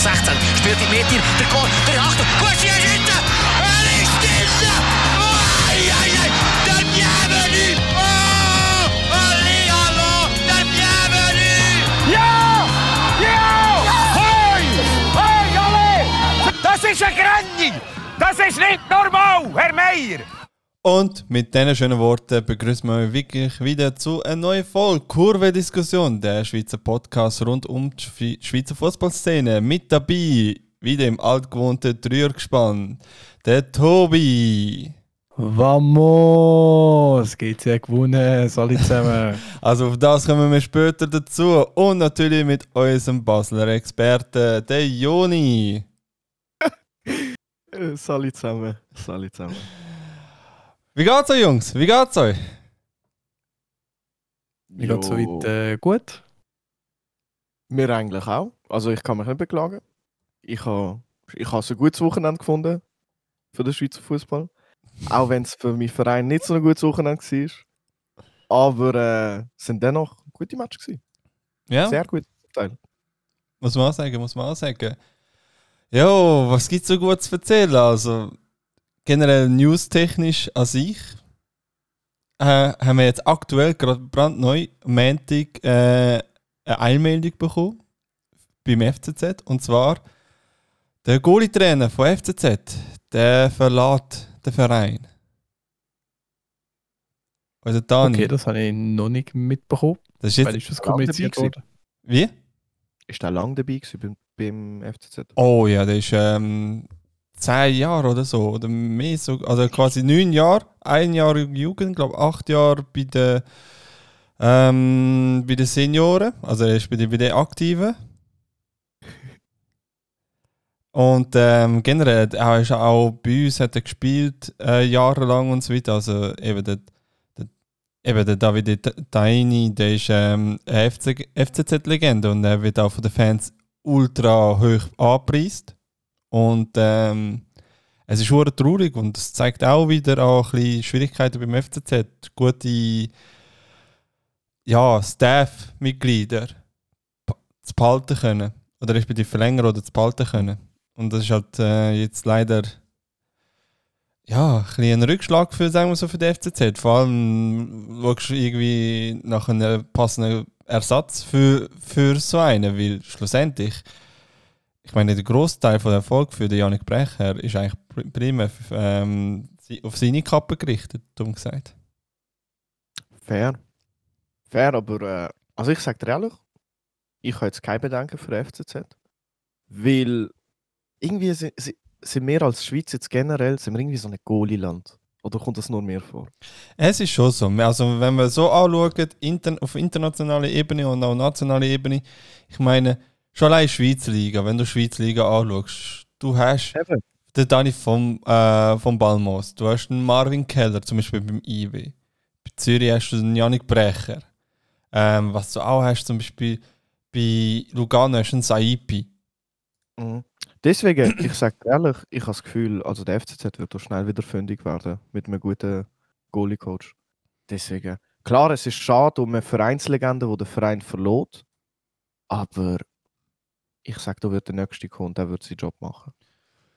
16. Spielt die Mitte, der Goal, der Achtung, Gucci ist hinten! Er ist hinten! Oh, ei, ei, ei, der Bienvenu! Oh, hallihallo, der Bienvenu! Ja! Ja! Hoi! Hoi, alle! Das ist eine Grenze! Das ist nicht normal, Herr Meier! Und mit diesen schönen Worten begrüßen wir euch wirklich wieder zu einer neuen Folge Kurve-Diskussion, der Schweizer Podcast rund um die Schweizer Fußballszene. Mit dabei, wieder im altgewohnten Dreiergespann, der Tobi. Vamos! Geht's ja gewonnen, alle zusammen. also auf das kommen wir später dazu. Und natürlich mit unserem Basler Experten, der Joni. Salut zusammen, salut zusammen. Wie geht's euch, Jungs? Wie geht's euch? Mir geht's soweit äh, gut. Mir eigentlich auch. Also ich kann mich nicht beklagen. Ich habe ich ha ein gutes Wochenende gefunden für den Schweizer Fußball. auch wenn es für meinen Verein nicht so ein gutes Wochenende war. Aber äh, es sind dennoch gute Matches gewesen. Ja. Sehr gut Teil. Muss man auch sagen, muss man auch sagen. Jo, was gibt's so gut zu erzählen? Also, generell newstechnisch an sich äh, haben wir jetzt aktuell gerade brandneu am Montag äh, eine Einmeldung bekommen beim FCZ und zwar der Goalie-Trainer von FCZ, der verlässt den Verein. Also Dani. Okay, das habe ich noch nicht mitbekommen. Das ist jetzt Weil ist das kommuniziert worden? Wie? Ist der lang dabei gewesen beim, beim FCZ? Oh ja, der ist ähm, zehn Jahre oder so, oder mehr so, also quasi neun Jahre, ein Jahr Jugend, glaube acht Jahre bei den, ähm, bei den Senioren, also er ist bei den, bei den Aktiven. Und ähm, generell, er ist auch bei uns hat er gespielt, äh, jahrelang und so weiter, also eben der, der, eben der David Daini, der ist ähm, eine FC, FCZ-Legende und er wird auch von den Fans ultra hoch angepreist. Und ähm, es ist schon traurig und es zeigt auch wieder auch ein bisschen Schwierigkeiten beim FCZ. Gute ja, Staff-Mitglieder zu behalten können. Oder respektive verlängern oder zu behalten können. Und das ist halt äh, jetzt leider ja, ein, ein Rückschlag für, sagen wir so, für die FCZ. Vor allem schaust du irgendwie nach einem passenden Ersatz für, für so einen, weil schlussendlich ich meine, der Großteil von der Erfolg für den Janik Brecher ist eigentlich primär ähm, auf seine Kappe gerichtet, dumm gesagt. Fair. Fair, aber äh, also ich sage dir ehrlich, ich habe jetzt keine Bedenken für FCZ, weil irgendwie sind, sind wir als Schweiz jetzt generell sind wir irgendwie so ein Goalie-Land. Oder kommt das nur mir vor? Es ist schon so. Also wenn man so anschaut, inter auf internationaler Ebene und auch nationaler Ebene, ich meine, Schon allein Schweizer Liga, wenn du Schweizer Liga anschaust, du hast Eben. den Dani vom, äh, vom Balmos, du hast den Marvin Keller, zum Beispiel beim IW. Bei Zürich hast du den Janik Brecher. Ähm, was du auch hast, zum Beispiel bei Lugano hast du einen Saipi. Mhm. Deswegen, ich sage ehrlich, ich habe das Gefühl, also der FCZ wird doch schnell wieder fündig werden mit einem guten Goalie-Coach. Deswegen, klar, es ist schade um eine Vereinslegende, die der Verein verlot, aber ich sage, da wird der nächste kommen, der wird seinen Job machen.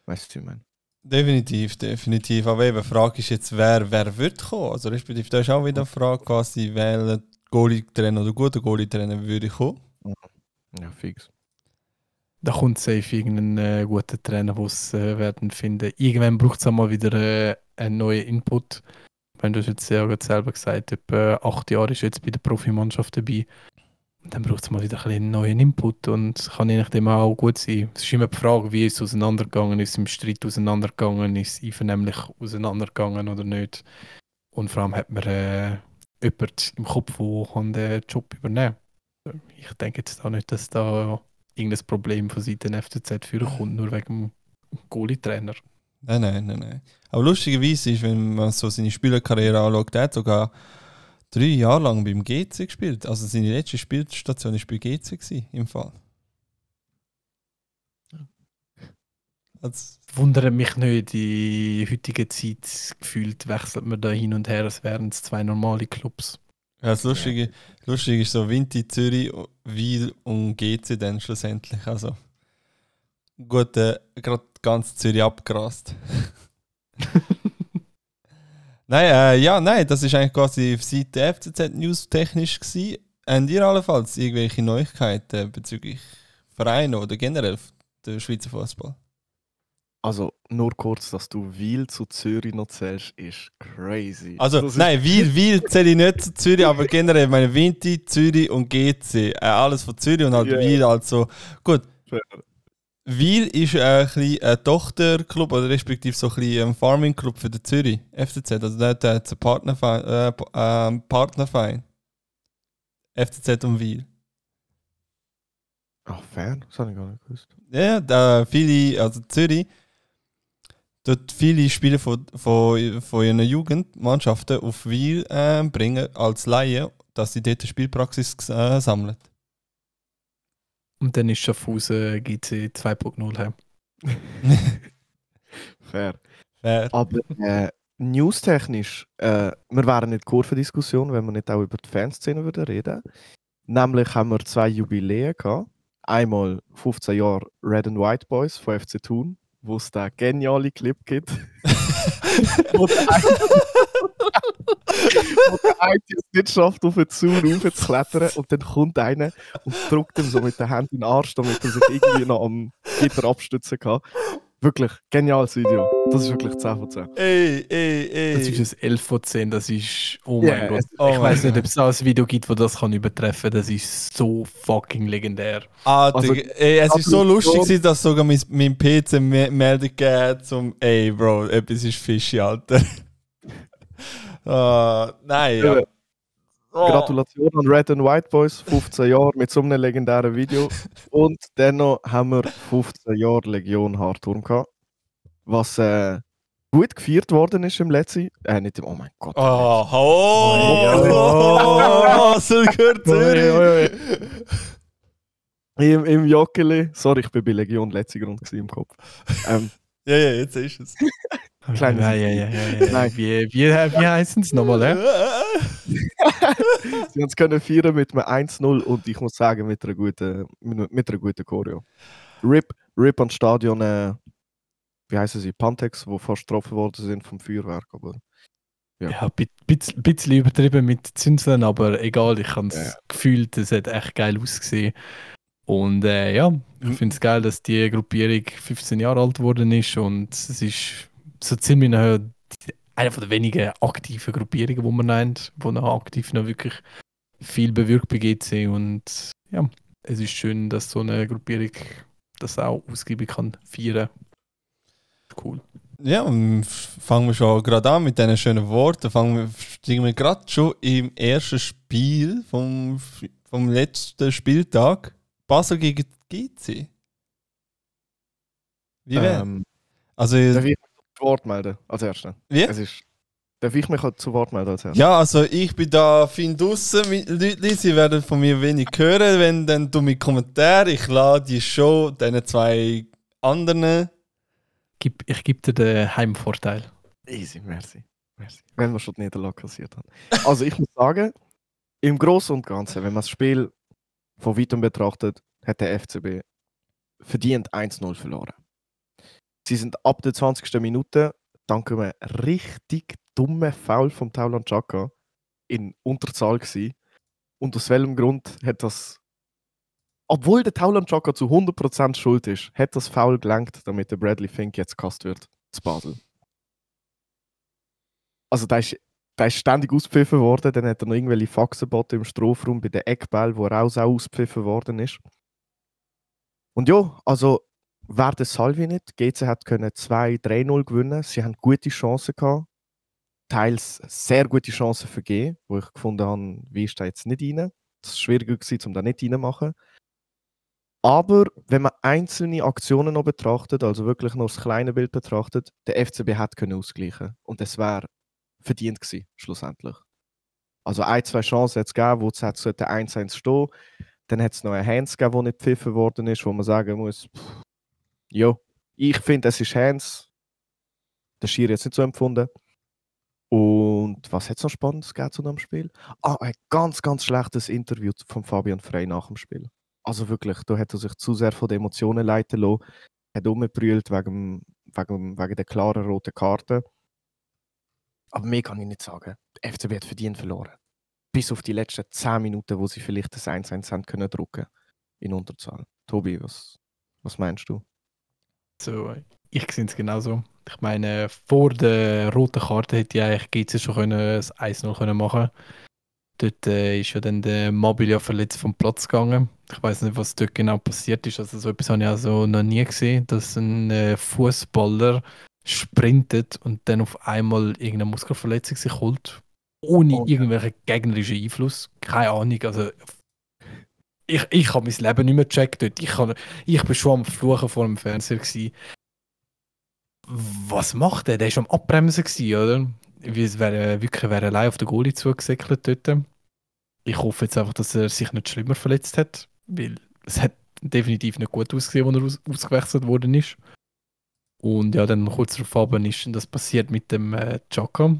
Weißt du, was ich meine? Definitiv, definitiv. Aber eben, die Frage ist jetzt, wer, wer wird kommen? Also, respektive, da ist auch wieder eine Frage, quasi, welcher Goalie-Trainer oder guter Goalie-Trainer würde kommen. Ja, fix. Da kommt safe irgendein äh, guter Trainer, der es äh, werden finden. Irgendwann braucht es auch mal wieder äh, einen neuen Input. Wenn du es jetzt sehr selber gesagt etwa acht Jahre ist jetzt bei der Profimannschaft dabei dann braucht es mal wieder ein einen neuen Input und kann je nachdem auch gut sein. Es ist immer die Frage, wie es auseinandergegangen, ist es im Streit auseinandergegangen, ist es einvernehmlich auseinandergegangen oder nicht. Und vor allem hat man äh, jemanden im Kopf, der den Job übernehmen kann. Ich denke jetzt auch nicht, dass da irgendein Problem von Seiten FCZ führen kommt, nur wegen dem Goalie-Trainer. Nein, nein, nein, nein. Aber lustigerweise ist, wenn man so seine Spielerkarriere anschaut, hat sogar drei Jahre lang beim GC gespielt. Also seine letzte Spielstation war bei GC gewesen, im Fall. Also, Wundert mich nicht, in heutiger Zeit gefühlt wechselt man da hin und her, als wären es zwei normale Clubs. Ja, das Lustige, ja. Lustige ist so Vinti, Zürich, Wiel und GC dann schlussendlich. Also, gut, äh, gerade ganz Zürich abgerast. nein, äh, ja, nein, das ist eigentlich quasi auf Seite FCZ News technisch gewesen. Habt ihr allenfalls irgendwelche Neuigkeiten bezüglich Vereine oder generell der Schweizer Fußball? Also nur kurz, dass du Wiel zu Zürich noch zählst, ist crazy. Also, das ist nein, Wiel, Wiel zähle ich nicht zu Zürich, aber generell meine Vinti, Zürich und GC. Äh, alles von Zürich und halt Ja. Wiel, also. Gut, Wiel ist ein, ein Tochterclub oder respektive so ein, ein Farming-Club für den Zürich, FCZ. Also dort hat es einen Partnerverein, äh, ähm, Partnerverein. FCZ und Wiel. Ach, fair, das habe ich gar nicht gewusst. Ja, da viele, also Zürich, dort viele Spieler von, von, von ihren Jugendmannschaften auf Wiel äh, bringen als Laie, dass sie dort eine Spielpraxis äh, sammeln. Und dann ist Schaffhausen GC 2.0 her. Fair. Fair. Aber äh, newstechnisch, äh, wir wären nicht Kurvendiskussion, wenn wir nicht auch über die Fanszene würden reden. Nämlich haben wir zwei Jubiläen gehabt. Einmal 15 Jahre Red and White Boys von FC Thun, wo es den genialen Clip gibt. wo der eine, es nicht schafft, auf den Zaun raufzuklettern und dann kommt einer und drückt ihm so mit der Hand in den Arsch, damit er sich irgendwie noch am Gitter abstützen kann. Wirklich, geniales Video. Das ist wirklich 10 von 10. Ey, ey, ey. Das ist ein 11 von 10, das ist, oh mein Gott. es- oh ich weiß nicht, Gott. ob es auch ein Video gibt, das das kann übertreffen Das ist so fucking legendär. Ah, Also, ey, es ist so lustig, gewesen, dass sogar mein, mein PC me- Meldung gegeben zum Ey, Bro, etwas ist fishy, Alter. Ah, nein, ja. Oh. Gratulation an Red and White Boys, 15 Jahre mit so einem legendären Video. Und dennoch haben wir 15 Jahre Legion Hardturm gehabt. Was äh, gut gefeiert worden ist im letzten. Äh, nicht im. Oh mein Gott. Oh, oh, Oi, oh, Basel gehört. Im, Im Joggeli. Sorry, ich bin bei Legion letzter Grund im Kopf. Ähm, Ja, ja, jetzt ist es. Kleines- ja, ja, ja, ja, ja. Nein. Wie, wie, wie heißen es nochmal? Äh? sie haben es können feiern mit einem 1-0 und ich muss sagen, mit einer guten, mit, einer guten Choreo. Rip, Rip ans Stadion, äh, wie heißen sie? Pantex, wo fast getroffen worden sind vom Feuerwerk. Aber Ja. Ja, ein bisschen, bisschen übertrieben mit Zinsen, aber egal, ich habe es Ja. gefühlt, es hat echt geil ausgesehen. Und äh, ja, ich Mhm. finde es geil, dass die Gruppierung 15 Jahre alt geworden ist und es ist so ziemlich noch die- eine von den wenigen aktiven Gruppierungen, die man nennt, wo noch aktiv noch wirklich viel bewirkt bei GC und ja, es ist schön, dass so eine Gruppierung das auch ausgiebig kann feiern. Cool. Ja, und fangen wir schon gerade an mit diesen schönen Worten. Fangen wir, steigen wir gerade schon im ersten Spiel vom, vom letzten Spieltag. Basel gegen GC. Wie wäre? ähm, also, darf ich Wort melden als Erster? wie? Es ist, darf ich mich zu Wort melden als Erster? Ja, also ich bin da fein draussen mit Leuten. Sie werden von mir wenig hören, wenn dann du mit Kommentar. Ich lade die Show diesen zwei anderen. Gib, ich gebe dir den Heimvorteil. Easy, merci. merci. Wenn wir schon die Niederlage kassiert haben. Also ich muss sagen, im Großen und Ganzen, wenn man das Spiel von weitem betrachtet, hat der FCB verdient 1-0 verloren. Sie sind ab der 20. Minute dank einem richtig dummen Foul vom Tauland Chaka in Unterzahl gewesen. Und aus welchem Grund hat das, obwohl der Tauland Chaka zu 100% schuld ist, hat das Foul gelangt, damit der Bradley Fink jetzt gecast wird zu Basel. Also da ist, da ist ständig auspfiffen worden, dann hat er noch irgendwelche Faxen geboten im Strafraum bei den Eckball, wo er auch, auch auspfiffen worden ist. Und ja, also wäre Salvi nicht, GC hat können 2-3-0 gewinnen, sie haben gute Chancen gehabt, teils sehr gute Chancen vergeben, wo ich gefunden habe, wie ist da jetzt nicht rein. Das war schwieriger gewesen, um da nicht reinzumachen. Aber wenn man einzelne Aktionen noch betrachtet, also wirklich nur das kleine Bild betrachtet, der FCB hat können ausgleichen und es wäre verdient gewesen, schlussendlich. Also ein, zwei Chancen hat es gegeben, wo es hat sollte 1-1 stehen. Dann hat es noch einen Hands gegeben, der nicht gepfiffen worden ist, wo man sagen muss, pff, ja, ich finde, es ist Hands. Der Schiri jetzt nicht so empfunden. Und was hat es noch Spannendes gegeben zu dem Spiel? Ah, ein ganz, ganz schlechtes Interview von Fabian Frey nach dem Spiel. Also wirklich, da hat er sich zu sehr von den Emotionen leiten lassen. hat rumgebrüllt wegen, wegen, wegen der klaren roten Karte. Aber mehr kann ich nicht sagen. Der FCB hat verdient verloren. Bis auf die letzten 10 Minuten, wo sie vielleicht das 1-1 haben können in Unterzahl. Tobi, was, was meinst du? So, ich sehe es genauso. Ich meine, vor der roten Karte hätte ich eigentlich GC schon können, das 1-0 können machen Dort äh, ist ja dann der Mobilia verletzt vom Platz gegangen. Ich weiß nicht, was dort genau passiert ist. Also so etwas habe ich also noch nie gesehen, dass ein äh, Fußballer sprintet und dann auf einmal irgendeine Muskelverletzung sich holt. Ohne Oh. irgendwelchen gegnerischen Einfluss. Keine Ahnung. Also ich, ich habe mein Leben nicht mehr gecheckt dort. Ich, kann, ich bin schon am Fluchen vor dem Fernseher. Gewesen. Was macht der? Der war am Abbremsen, gewesen, oder? Wie es wäre wirklich wäre allein auf den Goalie zugesäckelt dort. Ich hoffe jetzt einfach, dass er sich nicht schlimmer verletzt hat, weil es hat definitiv nicht gut ausgesehen, als er aus ausgewechselt worden ist. Und ja, dann kurz darauf ist das passiert mit dem äh, Chaka.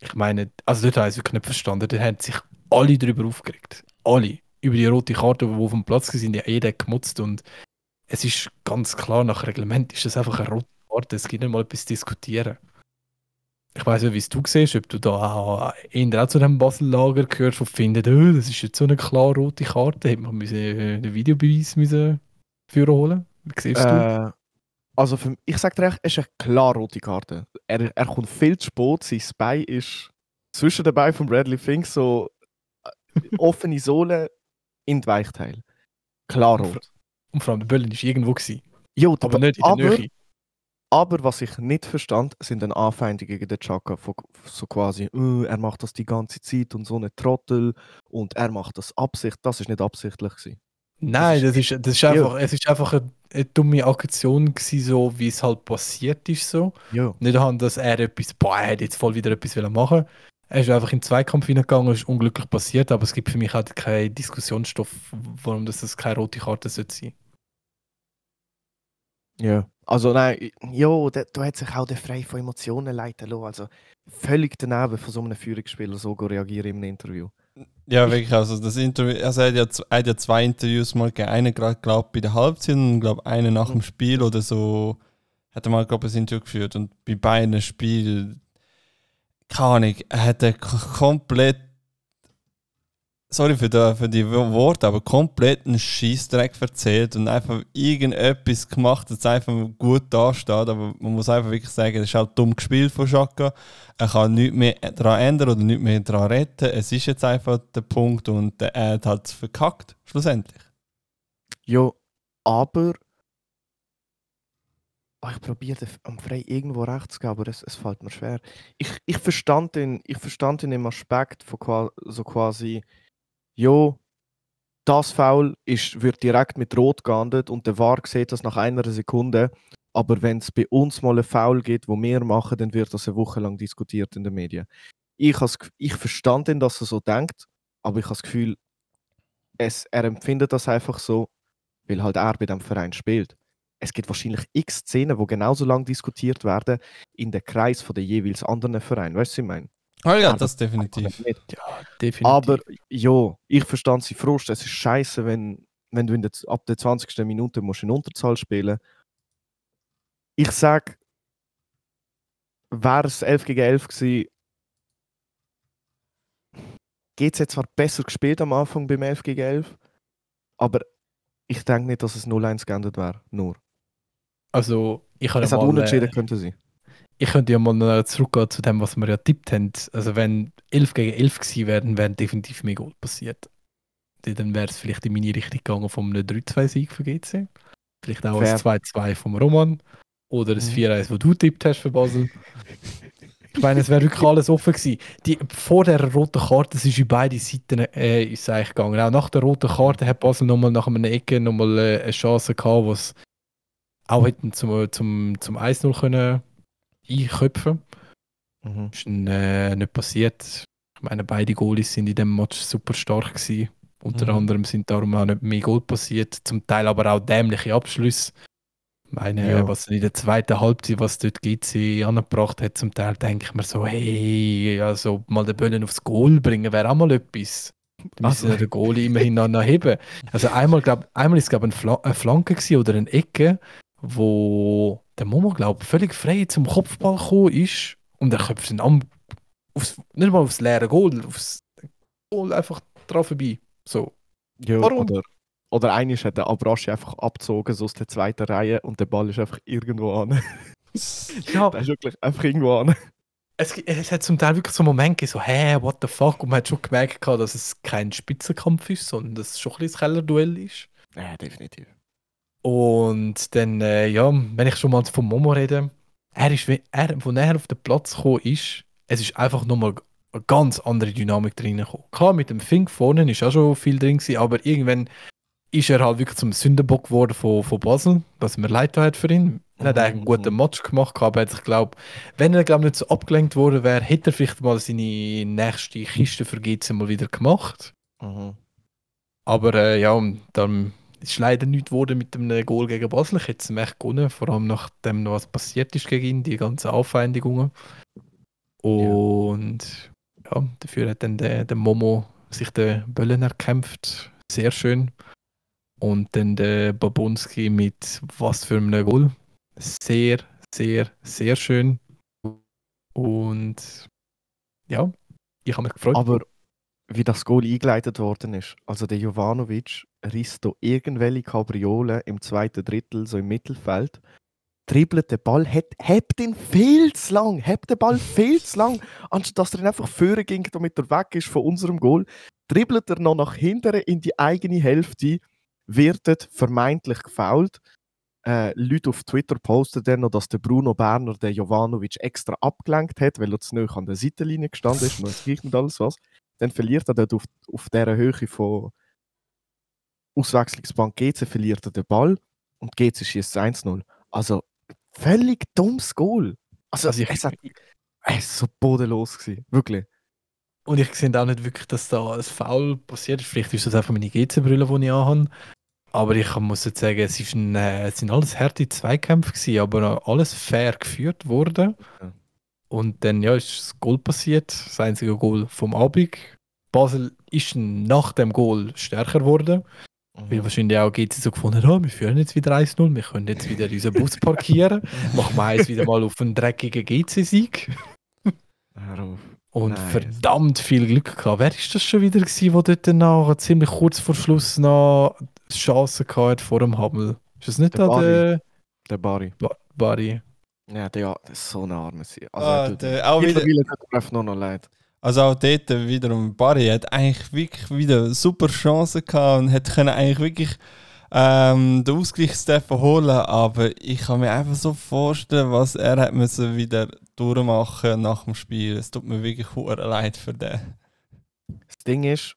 Ich meine, also dort habe ich es wirklich nicht verstanden. Da haben sich alle darüber aufgeregt. Alle. Über die rote Karte, die auf dem Platz waren, ja jeder gemutzt. Und es ist ganz klar, nach Reglement ist das einfach eine rote Karte. Es gibt nicht mal etwas zu diskutieren. Ich weiß nicht, wie es du siehst, ob du da auch, eher auch zu dem Basel-Lager gehörst, wo findet, oh, das ist jetzt so eine klar rote Karte, hätte man äh, den Videobeweis müssen führen holen. Wie siehst du? Äh, also für, ich sage dir, echt, es ist eine klar rote Karte. Er, er kommt viel zu spät, sein Bein ist zwischen den Beinen von Bradley Fink so äh, offene Sohle in die Weichteil. Klar rot. Und vor allem der Böllen war irgendwo. Gewesen, Jo, aber nicht in der aber, Nähe. aber was ich nicht verstand, sind dann Anfeindungen gegen den Chaka. So quasi, «Äh, er macht das die ganze Zeit und so eine Trottel und er macht das Absicht. Das ist nicht absichtlich. Gewesen. Nein, Das ist, das ist einfach, es ist einfach eine, eine dumme Aktion gewesen, so wie es halt passiert ist. So. Ja. Nicht daran, dass er etwas, boah, er hat jetzt voll wieder etwas machen Er ist einfach in den Zweikampf hineingegangen, ist unglücklich passiert, aber es gibt für mich halt keinen Diskussionsstoff, warum das, das keine rote Karte sollte sein. Ja. Also nein, jo, da, da hat sich auch der frei von Emotionen leiten lassen. Also völlig daneben von so einem Führungsspieler so reagieren im Interview. Ja, wirklich. Also, das Interview, also er, hat ja, er hat ja zwei Interviews mal gegeben. Einen gerade, glaube bei der Halbzeit und glaube einen nach dem Spiel oder so. Hat er mal, glaube ich, ein Interview geführt. Und bei beiden Spielen, keine Ahnung, er hat k- komplett. Sorry für die, für die Wo- Worte, aber komplett einen Scheißdreck erzählt und einfach irgendetwas gemacht, das einfach gut dasteht. Aber man muss einfach wirklich sagen, es ist halt dumm gespielt von Schaka er kann nichts mehr daran ändern oder nichts mehr daran retten. Es ist jetzt einfach der Punkt und er hat halt verkackt, schlussendlich. Ja, aber Ah, ich probiere am Frei irgendwo recht zu gehen, aber es, es fällt mir schwer. Ich, ich verstand ihn, ich verstand ihn im Aspekt von qua so quasi, jo, das Foul ist, wird direkt mit Rot geahndet und der VAR sieht das nach einer Sekunde. Aber wenn es bei uns mal ein Foul gibt, wo wir machen, dann wird das eine Woche lang diskutiert in den Medien. Ich, ich verstand ihn, dass er so denkt, aber ich habe das Gefühl, es, er empfindet das einfach so, weil halt er bei dem Verein spielt. Es gibt wahrscheinlich x Szenen, wo genauso lang diskutiert werden in den Kreis von den jeweils anderen Vereinen. Weißt du, was ich meine? Oh ja, das definitiv. Ja, definitiv. Aber ja, ich verstand sie Frust. Es ist scheiße, wenn, wenn du in der, ab der 20. Minute musst in Unterzahl spielen Ich sage, wäre es 11 gegen 11 gewesen, GC hat zwar besser gespielt am Anfang beim 11 gegen 11, aber ich denke nicht, dass es 0-1 geendet wäre. Nur. Also, ich habe Es ja hat mal, unentschieden äh, könnte sein. ich könnte ja mal zurückgehen zu dem, was wir ja tippt haben. Also, wenn 11 gegen 11 gewesen wären, wären definitiv mehr Goal passiert. Dann wäre es vielleicht in meine Richtung gegangen vom 3-2-Sieg für GC. Vielleicht auch Fair. ein 2-2 vom Roman. Oder ein Mhm. 4-1, wo du tippt hast für Basel. Ich meine, es wäre wirklich alles offen gewesen. Die, vor der roten Karte es ist in beide Seiten äh, ist es eigentlich gegangen. Auch nach der roten Karte hat Basel nochmal nach einer Ecke nochmal äh, eine Chance gehabt, wo es auch hätten zum, zum, zum 1-0 können einköpfen Mhm. ist äh, nicht passiert. Ich meine, beide Goalies sind in dem Match super stark gewesen. Unter Mhm. anderem sind darum auch nicht mehr Goal passiert. Zum Teil aber auch dämliche Abschlüsse. Ich meine, Ja. was in der zweiten Halbzeit, was dort GC angebracht hat, zum Teil denke ich mir so, hey, also mal den Böllen aufs Goal bringen, wäre auch mal etwas. Da müssen Also- ja den Goalie immerhin noch heben. Also einmal, glaub, einmal ist es glaube eine, Fla eine Flanke oder eine Ecke, wo der Momo, glaube völlig frei zum Kopfball gekommen ist und er köpft ihn am, aufs, nicht mal aufs leere Goal, aufs Goal einfach drauf vorbei. So. Ja, Warum? Oder, oder eines hat der Abraschi einfach abgezogen so aus der zweiten Reihe und der Ball ist einfach irgendwo an. Ja, der ist wirklich einfach irgendwo an. es, es hat zum Teil wirklich so Momente gegeben, so, hä, what the fuck? Und man hat schon gemerkt, dass es kein Spitzenkampf ist, sondern dass es schon ein bisschen Kellerduell ist. Ja, definitiv. Und dann, äh, ja, wenn ich schon mal von Momo rede, er ist, wie- er, als er auf den Platz gekommen ist, es ist einfach nochmal eine ganz andere Dynamik drin gekommen. Klar, mit dem Fink vorne ist auch schon viel drin gewesen, aber irgendwann ist er halt wirklich zum Sündenbock geworden von, von Basel, was mir leid hat für ihn. Er hat Mhm, eigentlich einen guten mhm. Match gemacht, aber er hat sich, glaub, wenn er glaub, nicht so abgelenkt worden wäre, hätte er vielleicht mal seine nächste Kiste für GC mal wieder gemacht. Mhm. Aber äh, ja, dann ist leider nichts geworden mit dem Goal gegen Basel. Ich hätte es echt gewonnen, vor allem nachdem noch was passiert ist gegen ihn, die ganzen Aufwendungen. Und ja, dafür hat dann der, der Momo sich den Böllen erkämpft. Sehr schön. Und dann der Babunski mit was für einem Goal. Sehr, sehr, sehr schön. Und ja, ich habe mich gefreut. Aber wie das Goal eingeleitet worden ist, also der Jovanovic riss da irgendwelche Kabriolen im zweiten Drittel, so im Mittelfeld, dribbelt den Ball, hebt, hebt ihn viel zu lang, hebt den Ball viel zu lang, anstatt dass er ihn einfach führen ging, damit er weg ist von unserem Goal, dribbelt er noch nach hinten in die eigene Hälfte, wird vermeintlich gefoult. Äh, Leute auf Twitter posten dann noch, dass der Bruno Berner den Jovanovic extra abgelenkt hat, weil er zu nahe an der Seitenlinie gestanden ist und es nicht alles was. Dann verliert er dort auf, auf dieser Höhe von Auswechslungsbank GC verliert er den Ball und GC schießt 1-0. Also völlig dummes Goal. Also, Also ich- es, hat, es ist so bodenlos gewesen. Wirklich. Und ich sehe auch nicht wirklich, dass da ein Foul passiert ist. Vielleicht ist das einfach meine GC-Brille, die ich anhabe. Aber ich muss jetzt sagen, es, ist ein, äh, es sind alles harte Zweikämpfe gewesen, aber alles fair geführt worden. Ja. Und dann ja, ist das Goal passiert, das einzige Goal vom Abend. Basel ist nach dem Goal stärker geworden, weil wahrscheinlich auch GC so gefunden hat, wir führen jetzt wieder 1-0, wir können jetzt wieder unseren Bus parkieren, machen wir eins wieder mal auf einen dreckigen GC-Sieg. Und Nice. verdammt viel Glück gehabt. Wer ist das schon wieder gewesen, der dort noch ziemlich kurz vor Schluss noch Chancen gehabt vor dem Hammel? Ist das nicht Der da der Der Barry. Ba- Barry? Ja, der, ja, das ist so ein armer Sie. Also, Ah, er tut- der, auch wieder, tut mir noch leid. also auch dort wiederum, Barry hat eigentlich wirklich wieder super Chancen gehabt und hätte können eigentlich wirklich ähm, den Ausgleichsteffer holen, aber ich kann mir einfach so vorstellen, was er hat müssen wieder durchmachen nach dem Spiel. Es tut mir wirklich hure leid für den. Das Ding ist,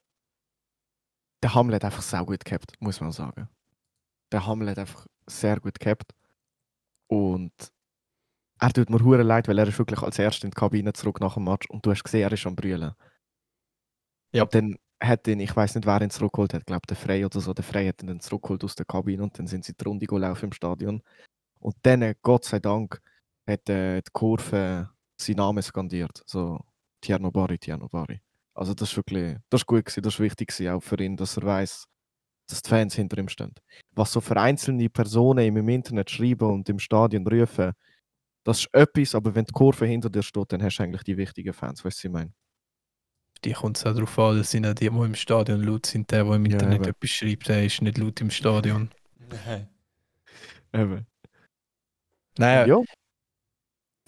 der Hamlet hat einfach sehr gut gehabt, muss man sagen. Der Hamlet hat einfach sehr gut gehabt. Und er tut mir hure leid, weil er ist wirklich als erster in die Kabine zurück nach dem Match und du hast gesehen, er ist am Brüllen. Ja. Und dann hat ihn, ich weiß nicht, wer ihn zurückgeholt hat, ich glaube der Frey oder so, der Frey hat ihn dann zurückgeholt aus der Kabine und dann sind sie die Runde gelaufen im Stadion. Und dann, äh, Gott sei Dank, hat äh, die Kurve seinen Namen skandiert. So, Tierno Bari, Tierno Bari. Also das ist wirklich, das ist gut gewesen, das ist wichtig gewesen, auch für ihn, dass er weiß, dass die Fans hinter ihm stehen. Was so für einzelne Personen ihm im Internet schreiben und im Stadion rufen, das ist etwas, aber wenn die Kurve hinter dir steht, dann hast du eigentlich die wichtigen Fans, weißt du, was ich meine? Die kommt es auch darauf an, das sind auch die, die im Stadion laut sind. Der, der im Ja, Internet eben. etwas schreibt, der ist nicht laut im Stadion. Eben. Naja, ja.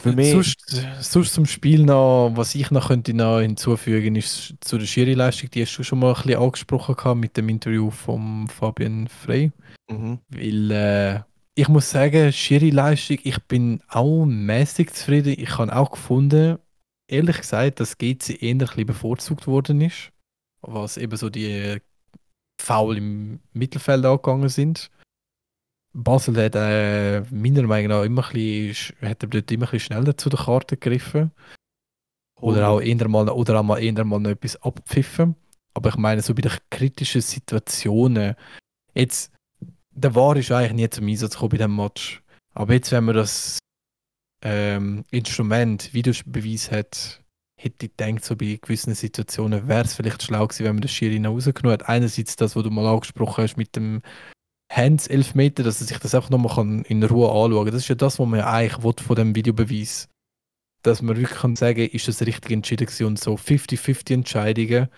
Für mich, sonst, sonst zum Spiel noch, was ich noch könnte noch hinzufügen, ist zu der Schiri-Leistung, die hast du schon mal ein bisschen angesprochen gehabt mit dem Interview von Fabian Frey. mhm. Weil äh, ich muss sagen, Schiri-Leistung, ich bin auch mäßig zufrieden. Ich habe auch gefunden, ehrlich gesagt, dass GC eher ein bisschen bevorzugt worden ist, was eben so die Foul im Mittelfeld angegangen sind. Basel hat äh, meiner Meinung nach immer ein bisschen, hat dort immer ein bisschen schneller zu der Karte gegriffen. Oder auch eher mal, oder auch mal, eher mal noch etwas abpfiffen. Aber ich meine, so bei den kritischen Situationen, jetzt, der War ist eigentlich nie zum Einsatz gekommen bei diesem Match. Aber jetzt, wenn man das ähm, Instrument Videobeweis hat, hätte ich gedacht, so bei gewissen Situationen wäre es vielleicht schlau gewesen, wenn man das Schiri rausgenommen hat. Einerseits das, was du mal angesprochen hast mit dem Hands Elfmeter, dass er sich das einfach nochmal kann in Ruhe anschauen kann. Das ist ja das, was man eigentlich von dem Videobeweis. Dass man wirklich kann sagen, ist das richtig entschieden gewesen und so 50-50 Entscheidungen.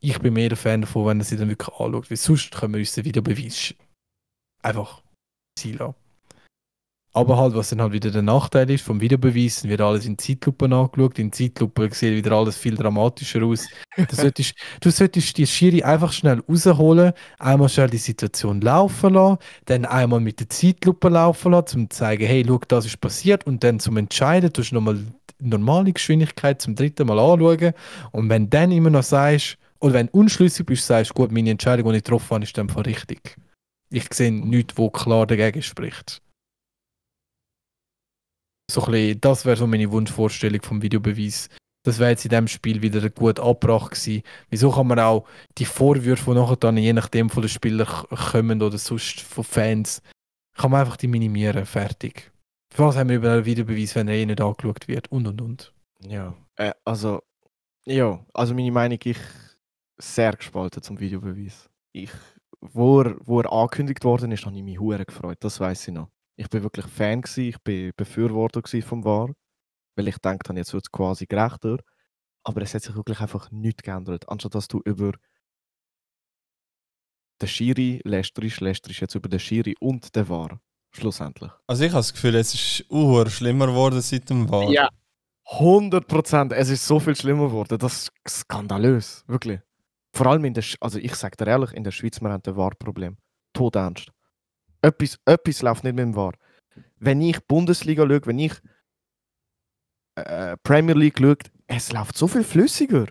Ich bin mehr der Fan davon, wenn er sie dann wirklich anschaut, weil sonst können wir uns den Videobeweis einfach ziehen lassen. Aber halt, was dann halt wieder der Nachteil ist vom Videobeweis, dann wird alles in Zeitlupe angeschaut. In Zeitlupe sieht wieder alles viel dramatischer aus. Du solltest, du solltest die Schiri einfach schnell rausholen, einmal schnell die Situation laufen lassen, dann einmal mit der Zeitlupe laufen lassen, um zu zeigen, hey, schau, das ist passiert und dann zum Entscheiden, du nochmal normale Geschwindigkeit zum dritten Mal anschauen und wenn dann immer noch sagst, oder wenn du unschlüssig bist, sagst gut, meine Entscheidung, die ich getroffen habe, ist dann richtig. Ich sehe nichts, wo klar dagegen spricht. So ein bisschen, das wäre so meine Wunschvorstellung vom Videobeweis. Das wäre jetzt in diesem Spiel wieder gut abgebracht gewesen. Wieso kann man auch die Vorwürfe, die nachher dann je nachdem von den Spielern kommen oder sonst von Fans, kann man einfach die minimieren, fertig. Für was haben wir über einen Videobeweis, wenn er eh nicht angeschaut wird und und und. Ja, äh, also, ja, also meine Meinung, ich sehr gespalten zum Videobeweis. Ich, wo er, wo er angekündigt worden ist, habe ich mich hure gefreut, das weiß ich noch. Ich bin wirklich Fan gewesen, ich bin Befürworter gewesen vom VAR, weil ich gedacht habe, jetzt wird es quasi gerechter. Aber es hat sich wirklich einfach nichts geändert. Anstatt dass du über den Schiri lästerst, lästerst jetzt über den Schiri und den VAR. Schlussendlich. Also ich habe das Gefühl, es ist uh, schlimmer geworden seit dem Wahl. Ja. 100 Prozent. Es ist so viel schlimmer geworden. Das ist skandalös. Wirklich. Vor allem in der, Sch also ich sage dir ehrlich, in der Schweiz, wir haben ein VAR-Problem. Todernst. Etwas, etwas läuft nicht mit dem VAR. Wenn ich Bundesliga schaue, wenn ich äh, Premier League schaue, es läuft so viel flüssiger.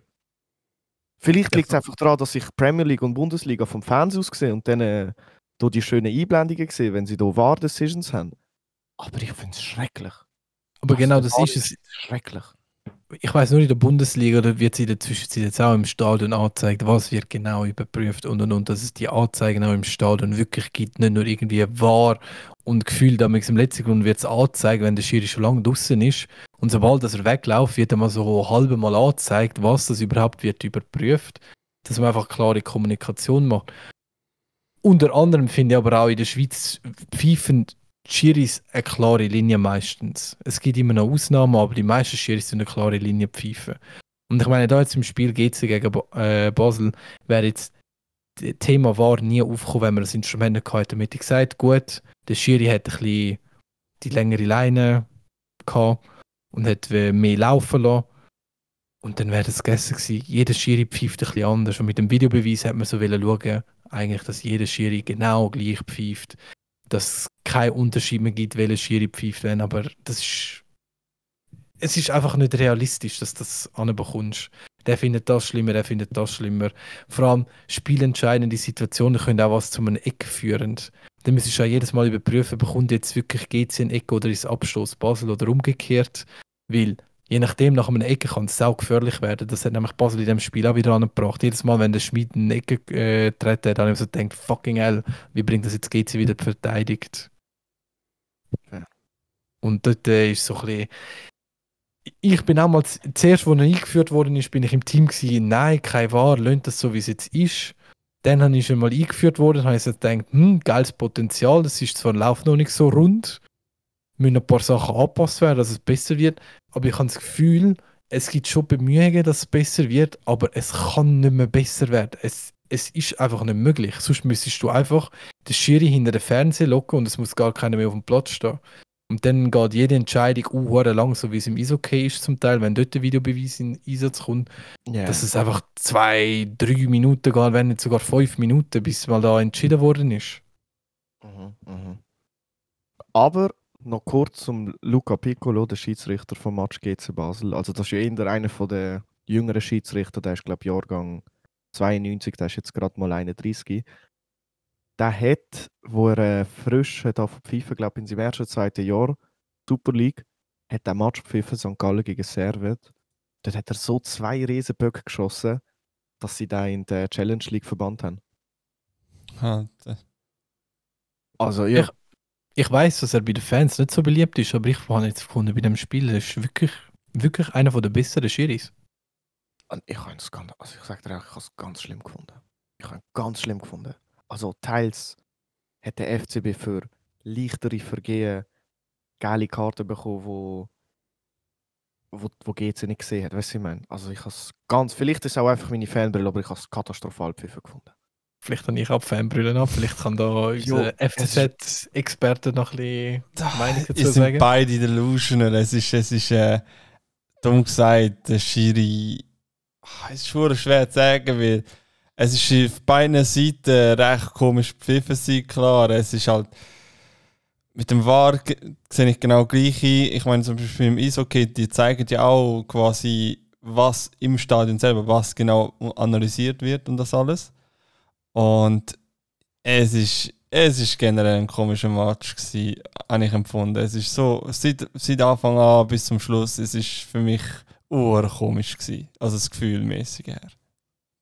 Vielleicht liegt es einfach daran, dass ich Premier League und Bundesliga vom Fernseher aus sehe und dann äh, da die schönen Einblendungen sehe, wenn sie da VAR-Decisions haben. Aber ich finde es schrecklich. Aber Was genau das ist es. Schrecklich. Ich weiß nur in der Bundesliga, da wird sie in der Zwischenzeit jetzt auch im Stadion angezeigt, was wird genau überprüft und und und, dass es die Anzeigen auch im Stadion wirklich gibt, nicht nur irgendwie wahr und Gefühl, damit im letzten Grund wird es angezeigt, wenn der Schiri schon lange draußen ist und sobald dass er wegläuft, wird einmal so halb mal angezeigt, was das überhaupt wird überprüft, dass man einfach klare Kommunikation macht. Unter anderem finde ich aber auch in der Schweiz pfeifen die Schiris eine klare Linie meistens. Es gibt immer noch Ausnahmen, aber die meisten Schiris sind eine klare Linie pfeifen. Und ich meine, da jetzt im Spiel GC gegen Ba- äh, Basel wäre jetzt das Thema war nie aufgekommen, wenn man das Instrument nicht hätte. Damit ich gesagt, gut, der Schiri hat ein bisschen die längere Leine gehabt und hat äh, mehr laufen lassen. Und dann wäre das gegessen gewesen. Jeder Schiri pfeift ein bisschen anders. Und mit dem Videobeweis hat man so schauen, eigentlich, dass jeder Schiri genau gleich pfeift. Dass keinen Unterschied mehr gibt, welcher Schiri pfeift werden. Aber das ist. Es ist einfach nicht realistisch, dass du das anbekommst. Der findet das schlimmer, der findet das schlimmer. Vor allem spielentscheidende Situationen können auch was zu einem Eck führen. Dann müsstest du auch jedes Mal überprüfen, bekommt jetzt wirklich GC ein Eck oder ist Abstoß Basel oder umgekehrt. Weil je nachdem, nach einem Ecke kann es auch gefährlich werden. Das hat nämlich Basel in dem Spiel auch wieder angebracht. Jedes Mal, wenn der Schmied eine Ecke äh, treten hat, habe ich so gedacht, fucking hell, wie bringt das jetzt GC wieder verteidigt? Und dort äh, ist so ein bisschen. Ich bin auch mal zuerst, als er eingeführt worden ist, bin ich im Team gewesen, nein, kein Wahr, lönt das so, wie es jetzt ist. Dann habe ich schon mal eingeführt worden, habe ich so gedacht, hm, geiles Potenzial, das ist zwar Lauf noch nicht so rund, müssen ein paar Sachen angepasst werden, dass es besser wird, aber ich habe das Gefühl, es gibt schon Bemühungen, dass es besser wird, aber es kann nicht mehr besser werden. Es, es ist einfach nicht möglich. Sonst müsstest du einfach den Schiri hinter den Fernseher locken und es muss gar keiner mehr auf dem Platz stehen. Und dann geht jede Entscheidung uh, lang, so wie es im Eishockey ist zum Teil, wenn dort der Videobeweis in Einsatz kommt, Ja. dass es einfach zwei, drei Minuten geht, wenn nicht sogar fünf Minuten, bis mal da entschieden worden ist. Mhm, mhm. Aber noch kurz zum Luca Piccolo, der Schiedsrichter vom Match GC Basel. Also das ist ja eher einer von der jüngeren Schiedsrichter, der ist glaube ich Jahrgang 92, der ist jetzt gerade mal 31. Der hat, wo er äh, frisch hat auf pfeifen, glaube ich in seinem ersten, zweiten Jahr Super League, hat der Match gepfiffen, St. Gallen gegen Servet. Dort hat er so zwei Riesenböcke geschossen, dass sie da in der Challenge League verbannt haben. D- Also ja, Ich weiß, dass er bei den Fans nicht so beliebt ist, aber ich habe jetzt gefunden, bei dem Spiel er ist wirklich, wirklich einer der besseren Schiris. Und ich habe es ganz, also ich sage dir ehrlich, ich habe es ganz schlimm gefunden. Ich habe es ganz schlimm gefunden. Also teils hat der FCB für leichtere Vergehen geile Karten bekommen, wo, wo, wo GC nicht gesehen hat. Weißt du, ich meine? Also ich habe ganz, vielleicht ist es auch einfach meine Fanbrille, aber ich habe es katastrophal pfiffen gefunden. Vielleicht habe ich auch Fanbrillen ab, vielleicht kann da unser FCZ-Experte noch ein bisschen Meinung dazu Es sind sagen. beide delusional. Es ist, es ist äh, dumm gesagt, der Schiri. Ah, Es ist schon schwer zu sagen, weil es ist auf beiden Seiten recht komisch gepfiffen, sein, klar. Es ist halt. Mit dem VAR sehe ich genau gleich ein. Ich meine, zum Beispiel im Eishockey, die zeigen ja auch quasi, was im Stadion selber, was genau analysiert wird und das alles. Und es ist, es ist generell ein komischer Match habe ich empfunden. Es ist so, seit, seit Anfang an bis zum Schluss, es ist für mich urkomisch gewesen. Also das Gefühlmäßige her.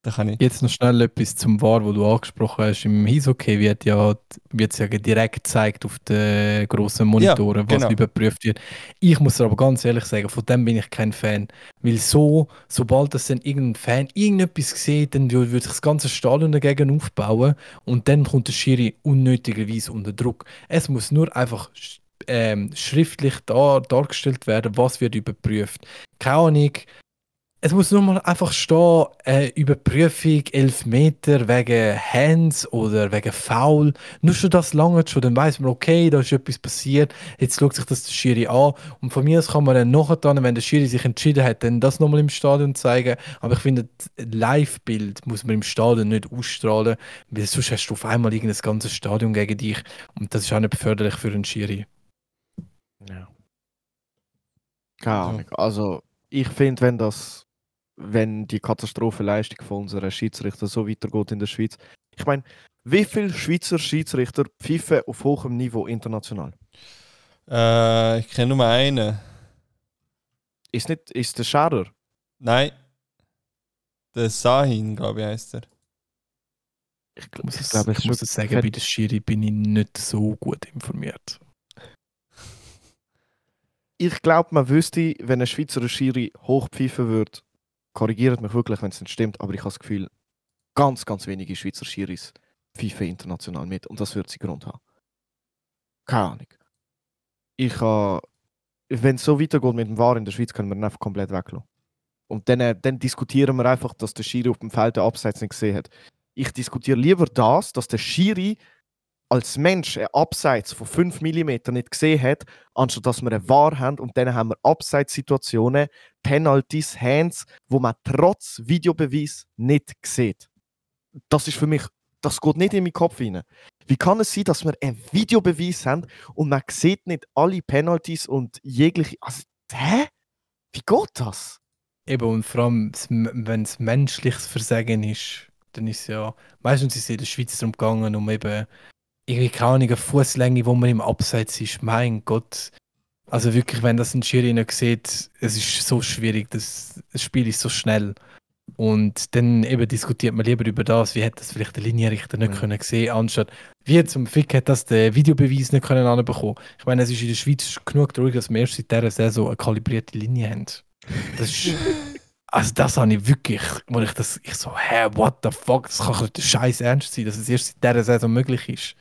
Da kann ich... Jetzt noch schnell etwas zum VAR, wo du angesprochen hast. Im Eishockey wird ja wird's ja direkt gezeigt auf den grossen Monitoren, was genau. überprüft wird. Ich muss aber ganz ehrlich sagen, von dem bin ich kein Fan. Weil so, sobald das dann irgendein Fan irgendetwas sieht, dann würde sich das ganze Stadion dagegen aufbauen und dann kommt der Schiri unnötigerweise unter Druck. Es muss nur einfach ähm, schriftlich da, dargestellt werden, was wird überprüft. Keine Ahnung, es muss nur mal einfach stehen, äh, Überprüfung 11 Meter wegen Hands oder wegen Foul. Nur schon das lange schon, dann weiß man, okay, da ist etwas passiert, jetzt schaut sich das der Schiri an. Und von mir aus kann man dann nachher, wenn der Schiri sich entschieden hat, dann das nochmal im Stadion zeigen. Aber ich finde, das Live-Bild muss man im Stadion nicht ausstrahlen, weil sonst hast du auf einmal irgendein ganzes Stadion gegen dich. Und das ist auch nicht förderlich für einen Schiri. Ja. Keine Ahnung. Also, ich finde, wenn das, wenn die Katastrophenleistung von unseren Schiedsrichter so weitergeht in der Schweiz. Ich meine, wie viele Schweizer Schiedsrichter pfeifen auf hohem Niveau international? Äh, ich kenne nur einen. Ist nicht, ist der Scherer? Nein. Der Sahin, glaube ich, heißt er. Ich, muss, ich es, glaube, ich muss es sagen, bei der Schiri bin ich nicht so gut informiert. Ich glaube, man wüsste, wenn ein Schweizer Schiri hochpfeifen würde, korrigiert mich wirklich, wenn es nicht stimmt, aber ich habe das Gefühl, ganz, ganz wenige Schweizer Schiris pfeifen international mit und das wird sie Grund haben. Keine Ahnung. Ich habe, wenn es so weitergeht mit dem War in der Schweiz, können wir ihn einfach komplett weglassen. Und dann, äh, dann diskutieren wir einfach, dass der Schiri auf dem Feld den Abseits nicht gesehen hat. Ich diskutiere lieber das, dass der Schiri als Mensch ein Abseits von 5 mm nicht gesehen hat, anstatt dass wir eine Wahr haben und dann haben wir Abseitssituationen, Penalties, Hands, wo man trotz Videobeweis nicht sieht. Das ist für mich, das geht nicht in meinen Kopf rein. Wie kann es sein, dass wir einen Videobeweis haben und man sieht nicht alle Penalties und jegliche. Also, hä? Wie geht das? Eben, und vor allem, wenn es menschliches Versagen ist, dann ist es ja, meistens ist es in der Schweiz darum gegangen, um eben irgendwie keine Ahnung, eine Fußlänge, wo man im Abseits ist. Mein Gott. Also wirklich, wenn das ein Schiri nicht sieht, es ist so schwierig, das, das Spiel ist so schnell. Und dann eben diskutiert man lieber über das, wie hätte das vielleicht der Linienrichter nicht Mhm. können sehen, anstatt wie zum Fick hat das der Videobeweis nicht können anbekommen. Ich meine, es ist in der Schweiz genug traurig, dass wir erst seit dieser Saison eine kalibrierte Linie haben. Das ist, also das habe ich wirklich, wo ich das, ich so, hä, what the fuck, das kann der Scheiß ernst sein, dass es erst seit dieser Saison möglich ist.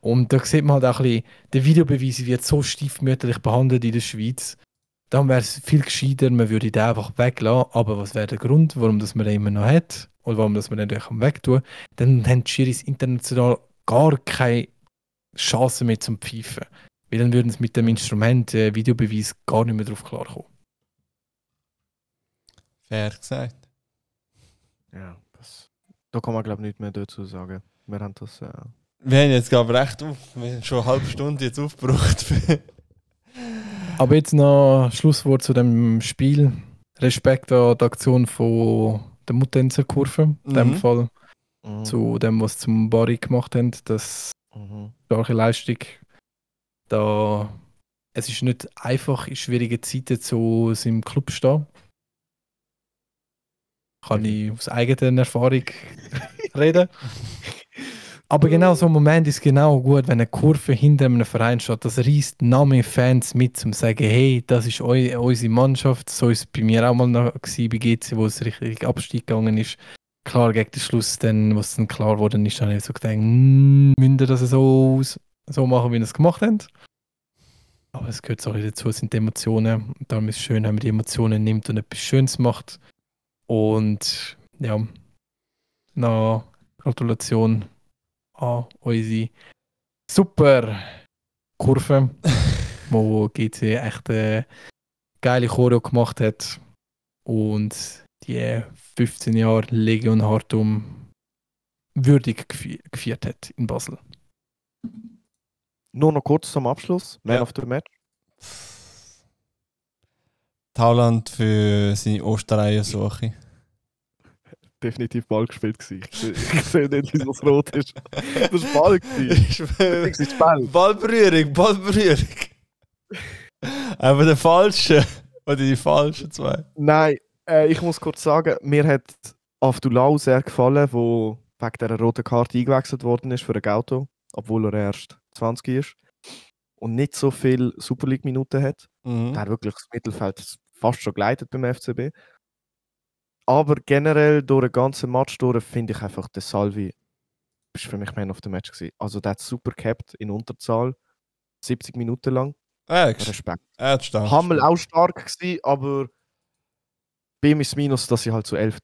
Und da sieht man halt auch ein bisschen, der Videobeweis wird so stiefmütterlich behandelt in der Schweiz. Dann wäre es viel gescheiter, man würde den einfach weglassen. Aber was wäre der Grund, warum das man den immer noch hat? Oder warum das man den natürlich wegtun? Dann haben die Schiris international gar keine Chance mehr zum Pfeifen. Weil dann würden sie mit dem Instrument äh, Videobeweis gar nicht mehr drauf klarkommen. Fair gesagt. Ja, das, da kann man glaube ich nicht mehr dazu sagen. Wir haben das. Äh, Wir haben jetzt, glaube ich, recht auf. Wir haben schon eine halbe Stunde jetzt aufgebraucht. Aber jetzt noch Schlusswort zu dem Spiel. Respekt an die Aktion von der Mutenzer Kurve. In dem Mhm. Fall mhm, zu dem, was sie zum Bari gemacht haben. Das mhm. starke Leistung. Da es ist nicht einfach in schwierigen Zeiten zu seinem Club zu stehen. Kann ich aus eigener Erfahrung reden. Aber genau so ein Moment ist genau gut, wenn eine Kurve hinter einem Verein steht. Das reißt Name Fans mit, um zu sagen, hey, das ist eu unsere Mannschaft. So ist es bei mir auch mal noch gewesen, bei GC, wo es richtig Abstieg gegangen ist. klar, gegen den Schluss, dann, was dann klar wurde, ist dann so gedacht, mm, müsst ihr das so, aus, so machen, wie ihr es gemacht habt? Aber es gehört auch dazu, es sind die Emotionen. Und darum ist es schön, wenn man die Emotionen nimmt und etwas Schönes macht. Und ja, na, Gratulation an unsere super Kurve, wo GC echt eine geile Choreo gemacht hat und die 15 Jahre Legion Hartum würdig gefeiert hat in Basel. Nur noch kurz zum Abschluss. Man Ja. of the Match. Tauland für seine Osterreihensuche. Definitiv Ball gespielt gewesen. Ich, ich sehe nicht, wieso es rot ist. Das war Ball. gewesen. Ist Ball. Ballberührung, Ballberührung. Aber der falsche. Oder die falschen zwei. Nein, äh, ich muss kurz sagen, mir hat Avdulau sehr gefallen, wo wegen dieser roten Karte eingewechselt worden ist für ein Auto, obwohl er erst 20 ist und nicht so viel Super League-Minuten hat. Mhm. Der hat wirklich das Mittelfeld fast schon geleitet beim FCB. Aber generell durch den ganzen Match durch finde ich einfach, der Salvi ist für mich Man of the Match gewesen. Also der hat super gehabt in Unterzahl, 70 Minuten lang. Er Respekt. hat stark. Hammel auch stark gewesen, aber bei ihm ist Minus, dass sie halt zu 11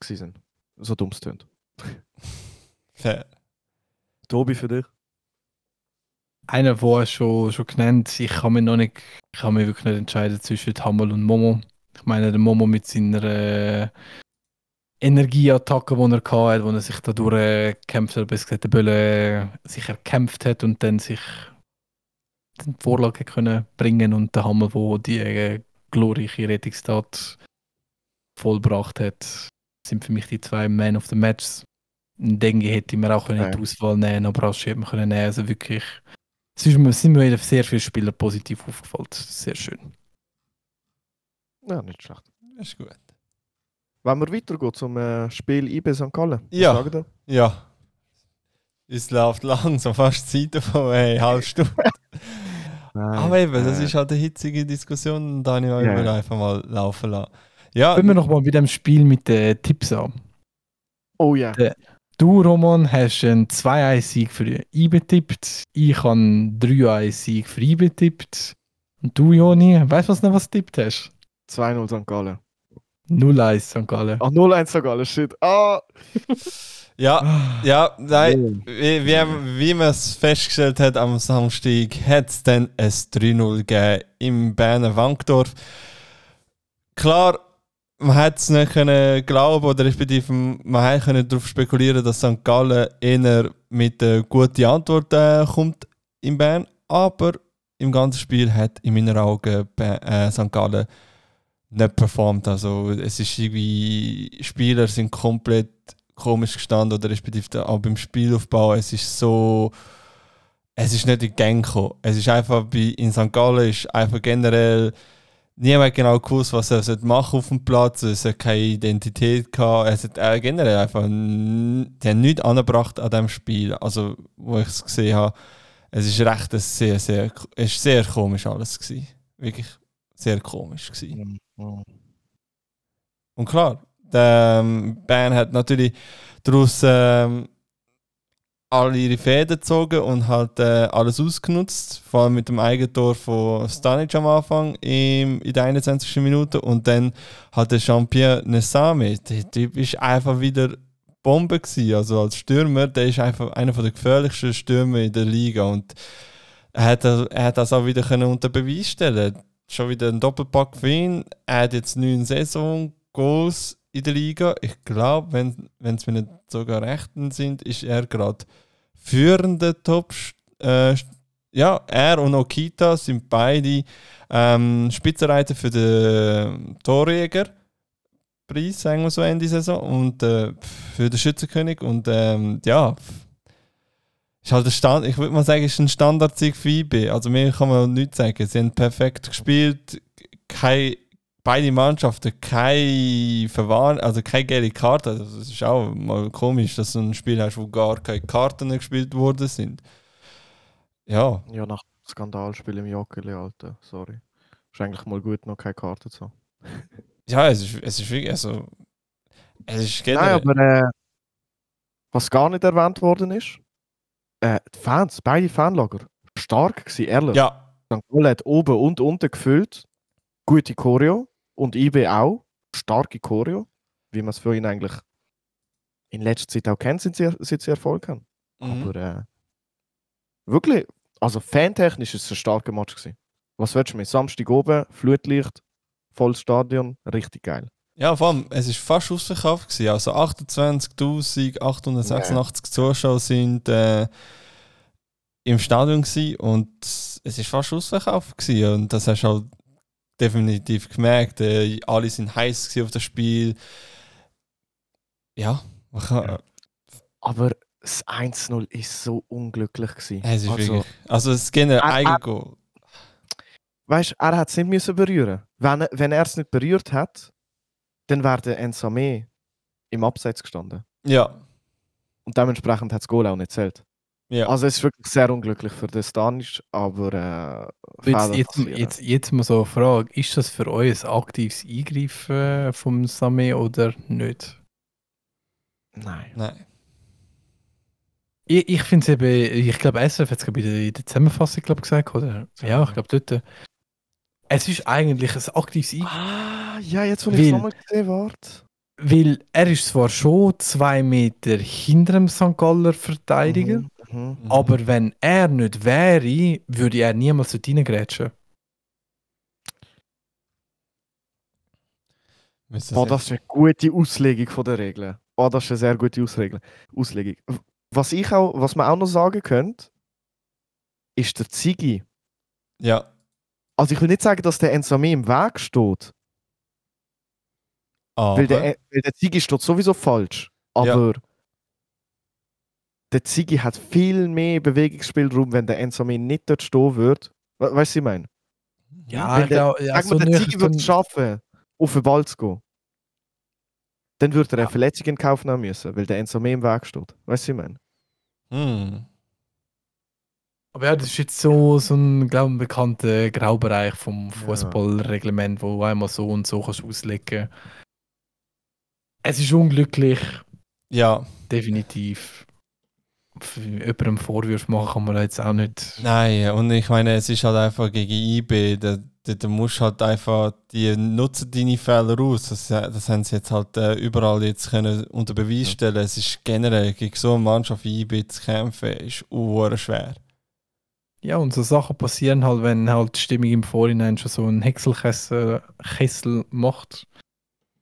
gewesen sind. So dumm es tönt. Fair. Tobi für dich? Einer, der schon, schon genannt, ich kann mich noch nicht, ich kann mich wirklich nicht entscheiden zwischen Hammel und Momo. Ich meine, der Momo mit seiner äh, Energieattacke, die er hatte, wo er sich da durchgekämpft hat, bis gesagt, der Bölle sich erkämpft hat und dann sich die Vorlage können bringen und der Hammer, wo die äh, glorreiche Rettungstat vollbracht hat, sind für mich die zwei Man of the Match. Denke hätte ich mir auch können in die. Auswahl nehmen, aber Aschi hätte man können nehmen. Also wirklich, mir, sind mir sehr viele Spieler positiv aufgefallen. Sehr schön. Ja, nicht schlecht. Ist gut. Wenn wir weitergehen zum äh, Spiel IB St. Gallen. was Ja. Ja. Es läuft langsam fast Zeit davon, hey, halbe Stunde. Aber eben, das äh, ist halt eine hitzige Diskussion und da habe ich auch Ja. immer einfach mal laufen lassen. Ja, Fangen wir nochmal bei dem Spiel mit den Tipps an. Oh ja. Du, Roman, hast einen 2-1-Sieg für IB tippt. Ich habe einen 3-1-Sieg für IB tippt. Und du, Joni, weißt du, was du noch was tippt hast? 2-0 St. Gallen. 0-1 St. Gallen. Ach, 0-1 St. Gallen, shit. Ah! ja, ja, nein, wie, wie, wie man es festgestellt hat am Samstag, hat es dann ein 3-0 gegeben im Berner Wankdorf. Klar, man hätte es nicht können glauben oder respektive man können darauf spekulieren, dass St. Gallen eher mit einer guten Antwort äh, kommt in Bern, aber im ganzen Spiel hat in meinen Augen äh, St. Gallen nicht performt. Also es ist irgendwie, Spieler sind komplett komisch gestanden oder respektive auch beim Spielaufbau, es ist so, es ist nicht in die Gang gekommen. Es ist einfach, in St. Gallen ist einfach generell niemand genau gewusst, was er machen auf dem Platz. Es hat keine Identität gehabt. Es hat äh, generell einfach die haben nichts angebracht an diesem Spiel. Also, wo ich es gesehen habe, es ist recht ein sehr, sehr, es ist sehr komisch alles gewesen. Wirklich sehr komisch gewesen. Und klar, der ähm, Bern hat natürlich daraus ähm, alle ihre Fäden gezogen und halt äh, alles ausgenutzt. Vor allem mit dem Eigentor von Stanic am Anfang im, in der 21. Minute. Und dann hat der Jean-Pierre Nessame, der Typ ist einfach wieder Bombe gewesen. Also als Stürmer, der ist einfach einer der gefährlichsten Stürmer in der Liga. Und er hat, er hat das auch wieder können unter Beweis stellen Schon wieder ein Doppelpack für ihn. Er hat jetzt neun Saison-Goals in der Liga. Ich glaube, wenn es mir nicht sogar rechten sind, ist er gerade führender Top. Äh, ja, er und Okita sind beide ähm, Spitzenreiter für den Torjäger. Preis, sagen wir so, Ende Saison. Und äh, für den Schützenkönig. Und ähm, ja, ist halt Stand, ich würde mal sagen, ist ein Standardsieg für IB. Also mehr kann man nicht sagen. Sie haben perfekt gespielt. Kein, beide Mannschaften keine Verwarn, also keine gelbe Karte. Also das ist auch mal komisch, dass du ein Spiel hast, wo gar keine Karten gespielt worden sind. Ja, Ja, nach dem Skandalspiel im Joggeli, Alter. Sorry. Ist eigentlich mal gut, noch keine Karte zu haben. ja, es ist, es ist wirklich, also Es ist Nein, generell. aber äh, was gar nicht erwähnt worden ist, äh, die Fans, beide Fanlager, stark gewesen, ehrlich. ja, St. Gallen hat oben und unten gefüllt. Gute Choreo. Und IB auch. Starke Choreo. Wie man es für ihn eigentlich in letzter Zeit auch kennt, seit sie, seit sie Erfolg haben. mhm. Aber äh, wirklich, also fantechnisch ist es ein starker Match gewesen. Was willst du mit Samstag oben, Flutlicht, volles Stadion, richtig geil. ja, vor allem, es ist fast ausverkauft gewesen. Also 28.886 Zuschauer sind äh, im Stadion gewesen und es ist fast ausverkauft gewesen. Und das hast du halt definitiv gemerkt. Äh, alle sind heiß auf das Spiel. Ja, man kann, Aber das 1-0 ist so unglücklich gewesen. es ist also, wirklich. Also es geht ein. Eigengoal. weißt, er hat es nicht müssen berühren. Wenn, wenn er es nicht berührt hat, dann wäre der Ensame im Abseits gestanden. Ja, Und dementsprechend hat das Goal auch nicht zählt. Ja. Also es ist wirklich sehr unglücklich für den Stanisch, aber äh, Jetzt, jetzt, jetzt, jetzt mal so eine Frage: Ist das für euch ein aktives Eingreifen vom Same oder nicht? Nein. Nein. Ich, ich finde es eben, ich glaube, SRF hat es in der, in der Zusammenfassung glaub, gesagt, oder? Ja, ich glaube dort. äh, Es ist eigentlich ein aktives Eingreifen, Ah, ja, jetzt wo ich es nochmal gesehen warte. weil er ist zwar schon zwei Meter hinter dem St. Galler Verteidiger, Mhm, mhm. Aber wenn er nicht wäre, würde er niemals dort reingrätschen. Jetzt- das ist eine gute Auslegung von der Regeln. Oh, das ist eine sehr gute Auslegung. Auslegung. Was, ich auch, was man auch noch sagen könnte, ist der Ziggy. Ja, Also ich will nicht sagen, dass der Ensame im Weg steht, aber. weil der, weil der Ziggy steht sowieso falsch. Aber der Ziggy hat viel mehr Bewegungsspielraum, wenn der Ensame nicht dort stehen würde. We weißt du, was ich meine? Ja, Wenn der- glaube, ja, Sag so mal, der Ziggy würde es schaffen, auf den Ball zu gehen. Dann würde er eine Verletzung in Kauf nehmen müssen, weil der Ensame im Weg steht. Weißt du, was ich meine? Hm. Aber ja, das ist jetzt so, so ein, glaube ich, bekannter Graubereich vom. Fußballreglement, wo du einmal so und so kannst auslegen Es ist unglücklich, Ja, definitiv. Für jemandem Vorwürfe machen kann man jetzt auch nicht. nein, und ich meine, es ist halt einfach gegen IB, da, da, da musst halt einfach, die nutzen deine Fehler aus. Das, das haben sie jetzt halt äh, überall jetzt können unter Beweis stellen. Es ist generell gegen so eine Mannschaft wie IB zu kämpfen, ist schwer. Ja, und so Sachen passieren halt, wenn halt die Stimmung im Vorhinein schon so einen Häckselkessel Kessel macht.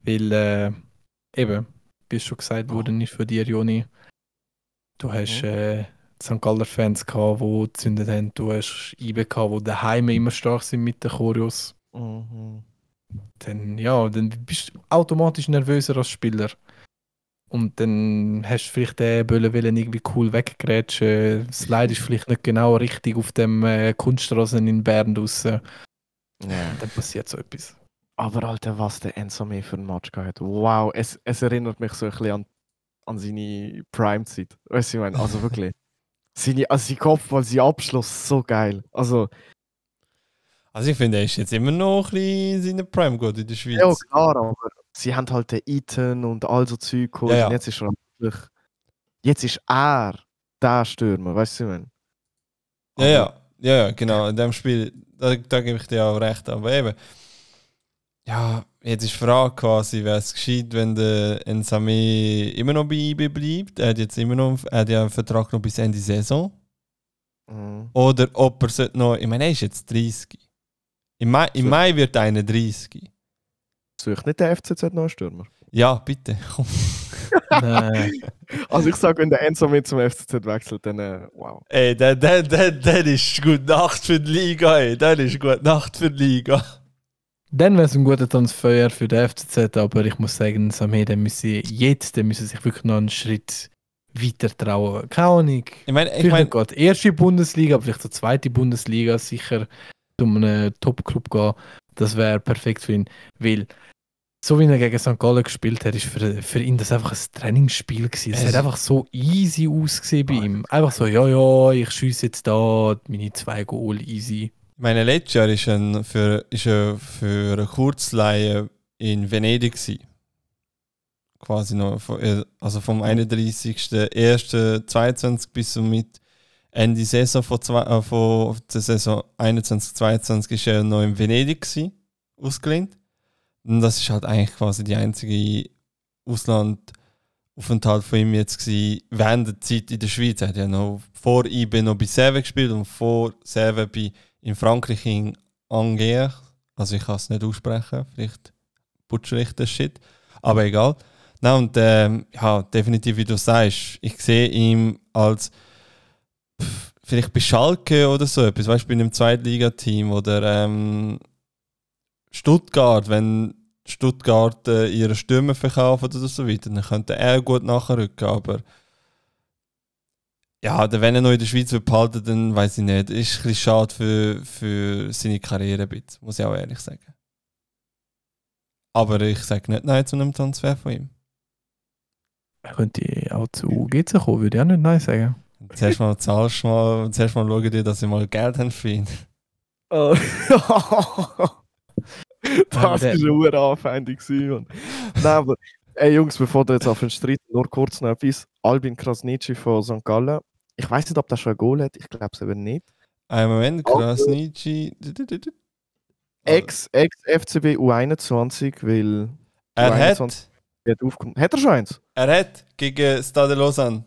Weil, äh, eben, wie schon gesagt worden ist für dir, Joni, du hast äh, St. Galler Fans gehabt, die gezündet haben, du hast IB gehabt, die daheim immer stark sind mit den Choreos. Mhm. Dann, ja, dann bist du automatisch nervöser als Spieler. Und dann hast du vielleicht den Böllen wollen irgendwie cool weggrätschen. Das Leid ist vielleicht nicht genau richtig auf dem äh, Kunststraßen in Bern draussen. Ja. Dann passiert so etwas. Aber Alter, was der Ensame für ein Match gehabt hat. Wow, es, es erinnert mich so ein bisschen an, an seine Prime-Zeit. Weißt du, ich meine, also wirklich. seine, also sein Kopfball, sein Abschluss, so geil. Also, Also ich finde, er ist jetzt immer noch ein bisschen in seiner Prime gut in der Schweiz. ja klar, aber sie haben halt den Eaton und all so Zeug geholt. Ja, ja. Und jetzt ist er wirklich. Jetzt ist er der Stürmer, weißt du, ich meine. Ja, ja, ja, ja, genau. In dem Spiel, da, da gebe ich dir auch recht. Aber eben, ja, jetzt ist die Frage quasi, wäre es geschieht, wenn der Ensame immer noch bei IB bleibt. Er hat jetzt immer noch er hat ja einen Vertrag noch bis Ende Saison. Mhm. Oder ob er sollte noch, ich meine, er ist jetzt 30. Im Mai, im. Mai wird er 31. Sucht nicht der FCZ neuen Stürmer. Ja, bitte. Nein. Also ich sage, wenn der Ensame zum FCZ wechselt, dann äh, wow. Ey, der, der, der, der ist gute Nacht für die Liga, ey. Der ist gute Nacht für die Liga. Dann wäre es ein guter Transfer für den FCZ, aber ich muss sagen, Samé, der müsse jetzt, der müsse sich wirklich noch einen Schritt weiter trauen. Keine Ahnung. Ich meine, ich meine, gerade erste Bundesliga, aber vielleicht so zweite Bundesliga sicher zu einem Top-Club gehen. Das wäre perfekt für ihn. Weil, so wie er gegen St. Gallen gespielt hat, ist für, für ihn das einfach ein Trainingsspiel gewesen. Es Es- hat einfach so easy ausgesehen bei Ah, ihm. Einfach so, ja, ja, ich schieße jetzt da meine zwei Goal easy. Ich meine, letztes Jahr ist er für, ist er für eine Kurzleihe in Venedig. Gewesen. quasi noch, von, äh, also vom 31.01.22 bis zum Ende Saison von, zwei, äh, von der Saison 21-22 ist er noch in Venedig gewesen, ausgelehnt. Und das ist halt eigentlich quasi die einzige Auslandaufenthalt von ihm jetzt gewesen, während der Zeit in der Schweiz. Er hat ja noch vor IB noch bei Serve gespielt und vor Serve bei, in Frankreich in Angers. Also ich kann es nicht aussprechen, vielleicht butcher ich das Shit. Aber egal. Nein, und ähm, ja, definitiv, wie du sagst, ich sehe ihn als pff, vielleicht bei Schalke oder so etwas, weißt du, bei einem Zweitligateam oder ähm, Stuttgart, wenn Stuttgart äh, ihre Stürme verkaufen oder so weiter, dann könnte er gut nachrücken, aber ja, wenn er noch in der Schweiz wird behalten, dann weiß ich nicht. Ist ein bisschen schade für, für seine Karriere, muss ich auch ehrlich sagen. Aber ich sage nicht nein zu einem Transfer von ihm. Er könnte auch zu GC kommen, würde ich auch nicht nein sagen. Zuerst mal zahlst du mal, zuerst mal schauen dir, dass sie mal Geld haben für ihn. Oh. Das der- war eine Anfeindung. gewesen, Mann. Nein, aber ey Jungs, bevor du jetzt auf den Streit, nur kurz noch etwas. Albin Krasnitschi von St. Gallen. Ich weiß nicht, ob der schon ein Goal hat. Ich glaube es eben nicht. Ein Moment, Krasnitschi. Ex, ex FCB U21, weil Er hat, U21 hat er schon eins? er hat gegen Stade Lausanne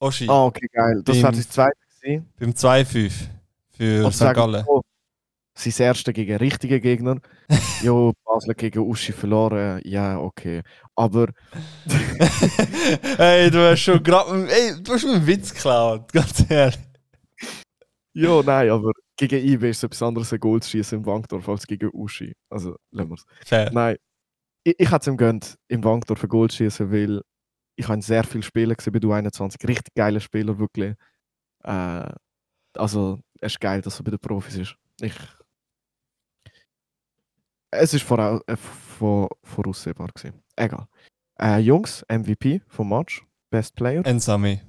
Oschi Ah, okay, geil. Das war zweites gewesen. beim 2-5 für St. Gallen. Sein erster gegen richtige Gegner. jo, Basel gegen Uschi verloren. Ja, okay. Aber hey, du hast schon gerade. Ey, du hast mir einen Witz geklaut, ganz ehrlich. Ja, nein, aber gegen IB ist es etwas anderes, ein Goal zu schießen im Wankdorf als gegen Uschi. Also, lassen wir es. Fair. Nein, ich, ich hätte es ihm gönnt, im Wankdorf ein Goal zu schießen, weil ich habe sehr viele Spiele gesehen bei der 21 Richtig geile Spieler, wirklich. Äh, also, es ist geil, dass er bei den Profis ist. Ich, es ist vorau äh, vor, voraussehbar gewesen. Egal. Äh, Jungs, MVP vom Match, Best Player. Ensame.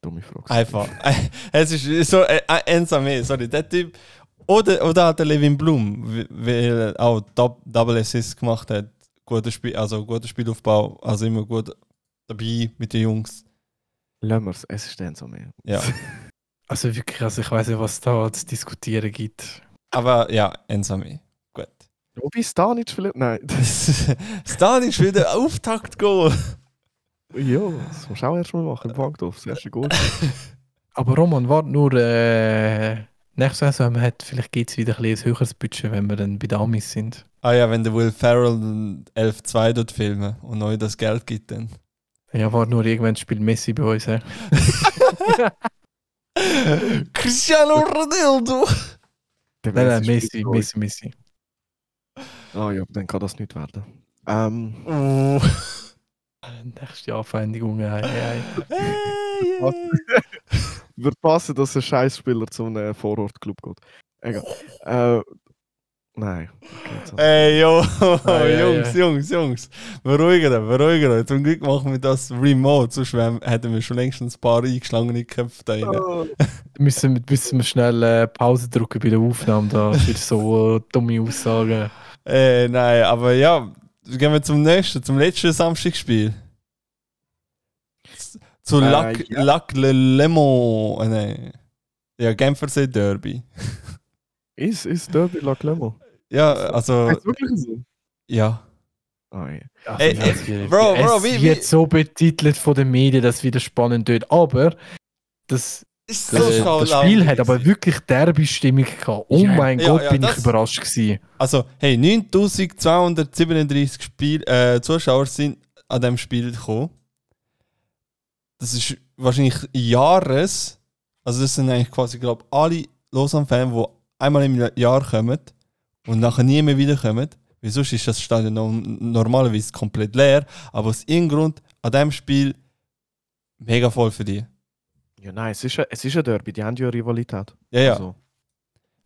Dumme Frage. Einfach. es ist so. Äh, äh, Ensame, sorry, der Typ. Oder, oder hat der Levin Blum, weil er auch Dou- Double Assist gemacht hat. Guter Spiel, also guter Spielaufbau, also immer gut dabei mit den Jungs. Wir es, ist mehr. Ja. Also wirklich, also ich weiß nicht, was da zu diskutieren gibt. Aber ja, Ensame. Gut. Wobei Stanic vielleicht. Nein. Stan ist wieder Auftakt Goal. ja, das musst du auch erst mal machen im Wankdorf. Das erste Goal. Aber Roman, warte nur, äh, nächste Saison hat, vielleicht gibt es wieder ein, ein höheres Budget, wenn wir dann bei den Amis sind. Ah ja, wenn der Will Ferrell den 11-2 dort filmen und euch das Geld gibt, dann. Ja, warte nur, irgendwann spielt Messi bei uns. He. Cristiano Ronaldo! Nein, nein, Messi Messi, Messi, Ah ja, dann kann das nicht werden. Ähm, Oh. Nächste Anfeindung, ei, ei. Was? wird passen, dass ein Scheißspieler zu einem Vorortclub geht. Egal. Äh, nein. Okay, Ey, Ah, ja, Jungs. Jungs, Jungs, beruhigen beruhigen. Zum Glück machen wir das remote, sonst hätten wir schon längst ein paar eingeschlagene Köpfe da rein. Ah, Müssen, müssen wir schnell äh, Pause drücken bei der Aufnahme da für so dumme Aussagen. Äh, nein, aber ja, gehen wir zum nächsten, zum letzten Samstagsspiel. Z- Zu Äh, Lac, ja. Lac Le Lemon. Äh, nein. Ja, Genfersee Derby. Ist, ist Derby La Clermont? Ja, also, Heißt wirklich so? ja. Ah, ja. Also, Ey, ey, wird- Bro, es Bro, wie- wird so betitelt von den Medien, dass es wieder spannend wird. Aber das, Ist das, das Spiel hat aber wirklich Derby-Stimmung gehabt. Oh mein ja, Gott, ja, bin das- ich überrascht gewesen. Also, hey, 9237 Spiel, äh, Zuschauer sind an diesem Spiel gekommen. Das ist wahrscheinlich Jahres. Also, das sind eigentlich quasi, glaube ich, alle Lausanne-Fans, die einmal im Jahr kommen und nachher nie mehr wiederkommen. Weil sonst ist das Stadion no- normalerweise komplett leer. Aber aus irgendeinem Grund an diesem Spiel mega voll für die. Ja, nein, es ist, ein, es ist ein Derby, die haben ja eine Rivalität. Ja, ja. Also,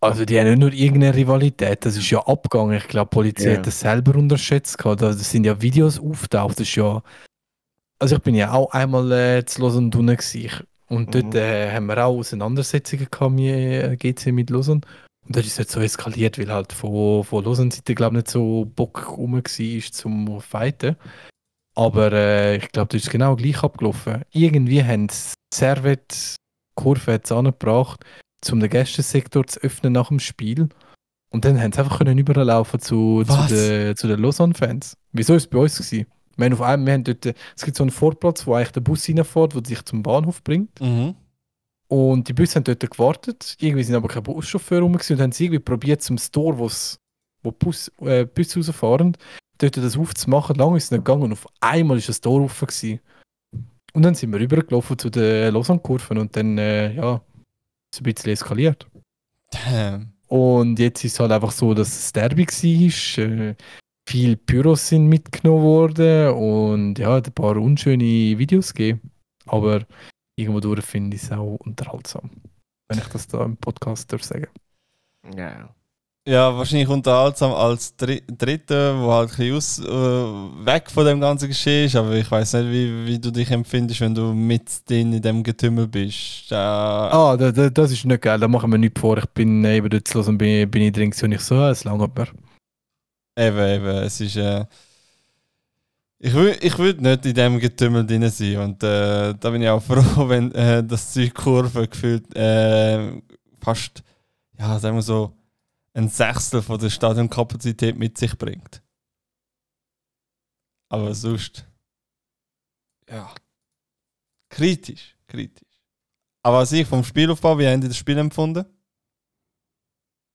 Also die haben nicht nur irgendeine Rivalität, das ist ja abgegangen. Ich glaube, die Polizei Ja. hat das selber unterschätzt. gehabt. Also, Das sind ja Videos auftaucht. Das ist ja. Also ich bin ja auch einmal äh, zu Lausanne unten gewesen. Und dort Mhm. äh, haben wir auch Auseinandersetzungen gehabt mit äh, GC mit Lausanne. Und dort ist es halt so eskaliert, weil halt von, von Lausanne-Seite, glaube ich, nicht so Bock rum war zum Fighten. Aber äh, ich glaube, das ist genau gleich abgelaufen. Irgendwie haben sie Servet Kurve jetzt angebracht, um den Gästesektor zu öffnen nach dem Spiel. Und dann haben sie einfach können überlaufen zu, zu, den, zu den Lausanne-Fans. Wieso ist es bei uns gewesen? Wir haben auf einem, wir haben dort, es gibt so einen Vorplatz, wo eigentlich der Bus reinfährt, der dich zum Bahnhof bringt. Mhm. Und die Busse haben dort gewartet. Irgendwie sind aber keine Buschauffeure rum und haben sie irgendwie probiert, zum Store, wo's, wo die Bus, äh, Busse rausfahren, dort das aufzumachen. Lange ist es nicht gegangen und auf einmal ist das Tor offen gewesen. Und dann sind wir rübergelaufen zu den Lausanne-Kurven und dann, äh, ja, ist es ein bisschen eskaliert. Damn. Und jetzt ist es halt einfach so, dass es Derby war. Äh, viele Pyros sind mitgenommen worden und ja, hat ein paar unschöne Videos gegeben. Aber irgendwo durch finde ich es auch unterhaltsam. Wenn ich das da im Podcast darf sagen. Ja. Ja, wahrscheinlich unterhaltsam als Dri Dritter, wo halt ein bisschen aus, äh, weg von dem ganzen Geschehen ist, aber ich weiß nicht, wie, wie du dich empfindest, wenn du mit drin in dem Getümmel bist. Da, Ah, da, da, das ist nicht geil, da machen wir nichts vor. Ich bin äh, eben dort zu hören und bin, bin ich drin und ich so, es langt mir. Eben, eben, es ist. Äh, ich würde ich würd nicht in dem Getümmel drin sein und äh, da bin ich auch froh, wenn äh, das Zeug Kurve gefühlt äh, fast, ja, sagen wir so, ein Sechstel von der Stadionkapazität mit sich bringt. Aber sonst. Ja. Kritisch, kritisch. Aber als ich vom Spielaufbau, wie haben die das Spiel empfunden?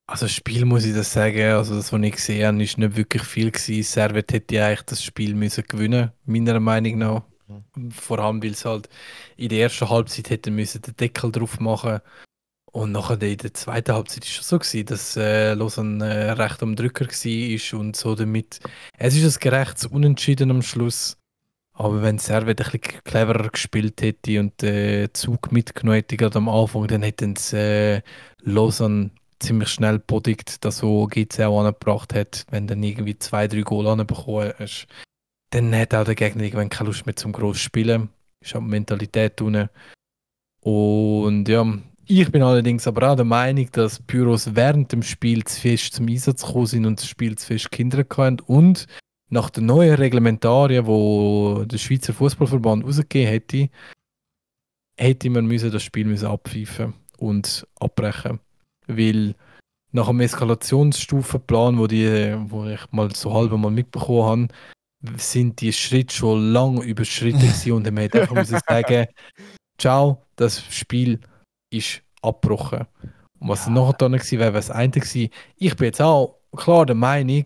Also das Spiel muss ich das sagen, also das, was ich gesehen habe, ist nicht wirklich viel gewesen. Servet hätte ja eigentlich das Spiel müssen gewinnen, meiner Meinung nach. Vor allem, weil es halt in der ersten Halbzeit hätte müssen den Deckel drauf machen und nachher in der zweiten Halbzeit ist es schon so gewesen, dass äh, Lausanne äh, recht am Drücker war und so damit. Es ist ein gerechtes Unentschieden am Schluss. Aber wenn Servet ein bisschen cleverer gespielt hätte und den Zug mitgenommen hätte, gerade am Anfang, dann hätten sie äh, Lausanne ziemlich schnell bodigt, dass so GC auch angebracht hat, wenn dann irgendwie zwei, drei Goal anbekommen hast. Dann hat auch der Gegner irgendwann keine Lust mehr zum groß spielen. Ist auch die Mentalität unten. Und ja, ich bin allerdings aber auch der Meinung, dass Pyros während dem Spiel zu fest zum Einsatz gekommen sind und das Spiel zu fest Kinder hatten. Und nach den neuen Reglementarien, wo der Schweizer Fußballverband rausgegeben hätte, hätte man müssen das Spiel müssen abpfeifen und abbrechen. Weil nach dem Eskalationsstufenplan, wo, die, wo ich mal so halb mal mitbekommen habe, sind die Schritte schon lange überschritten und man hätte einfach müssen sagen, ciao, das Spiel ist abgebrochen. Und was dann nachher dann gewesen wäre, wäre das eine gewesen. Ich bin jetzt auch klar der Meinung,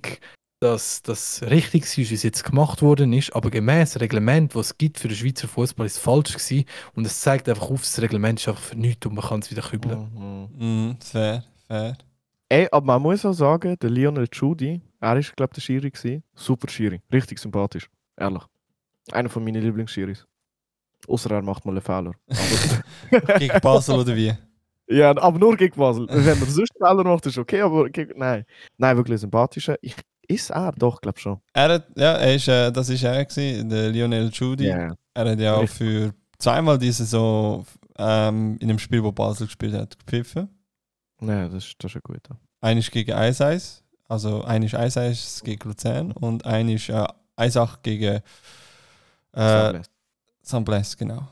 dass das richtig ist, wie es jetzt gemacht worden ist, aber gemäß Reglement, was es gibt für den Schweizer Fußball, ist es falsch gewesen und es zeigt einfach auf, das Reglement ist einfach für nichts und man kann es wieder kübeln. Mhm. Mhm, fair, fair. Ey, aber man muss auch sagen, der Lionel Judy, er ist, glaube ich, der Schiri gewesen. Super Schiri, richtig sympathisch, ehrlich. Einer von meinen Lieblingsschiris. Außer er macht mal einen Fehler. Gegen Basel oder wie? ja, aber nur gegen Basel. Wenn er sonst Fehler macht, ist okay, aber gegen, nein. Nein, wirklich sympathischer. Ich, ist er doch, glaube schon. Er hat, ja, er ist, äh, das ist er gewesen, der Lionel Judy. Ja. Er hat ja auch für zweimal diese Saison ähm, in einem Spiel, wo Basel gespielt hat, gepfiffen. Nein, das ist, das ist ein guter. Einer ist gegen 1-1, also einer ist 1-1 gegen Luzern und einer ist äh, 1-8 gegen äh, St. Blaise, genau.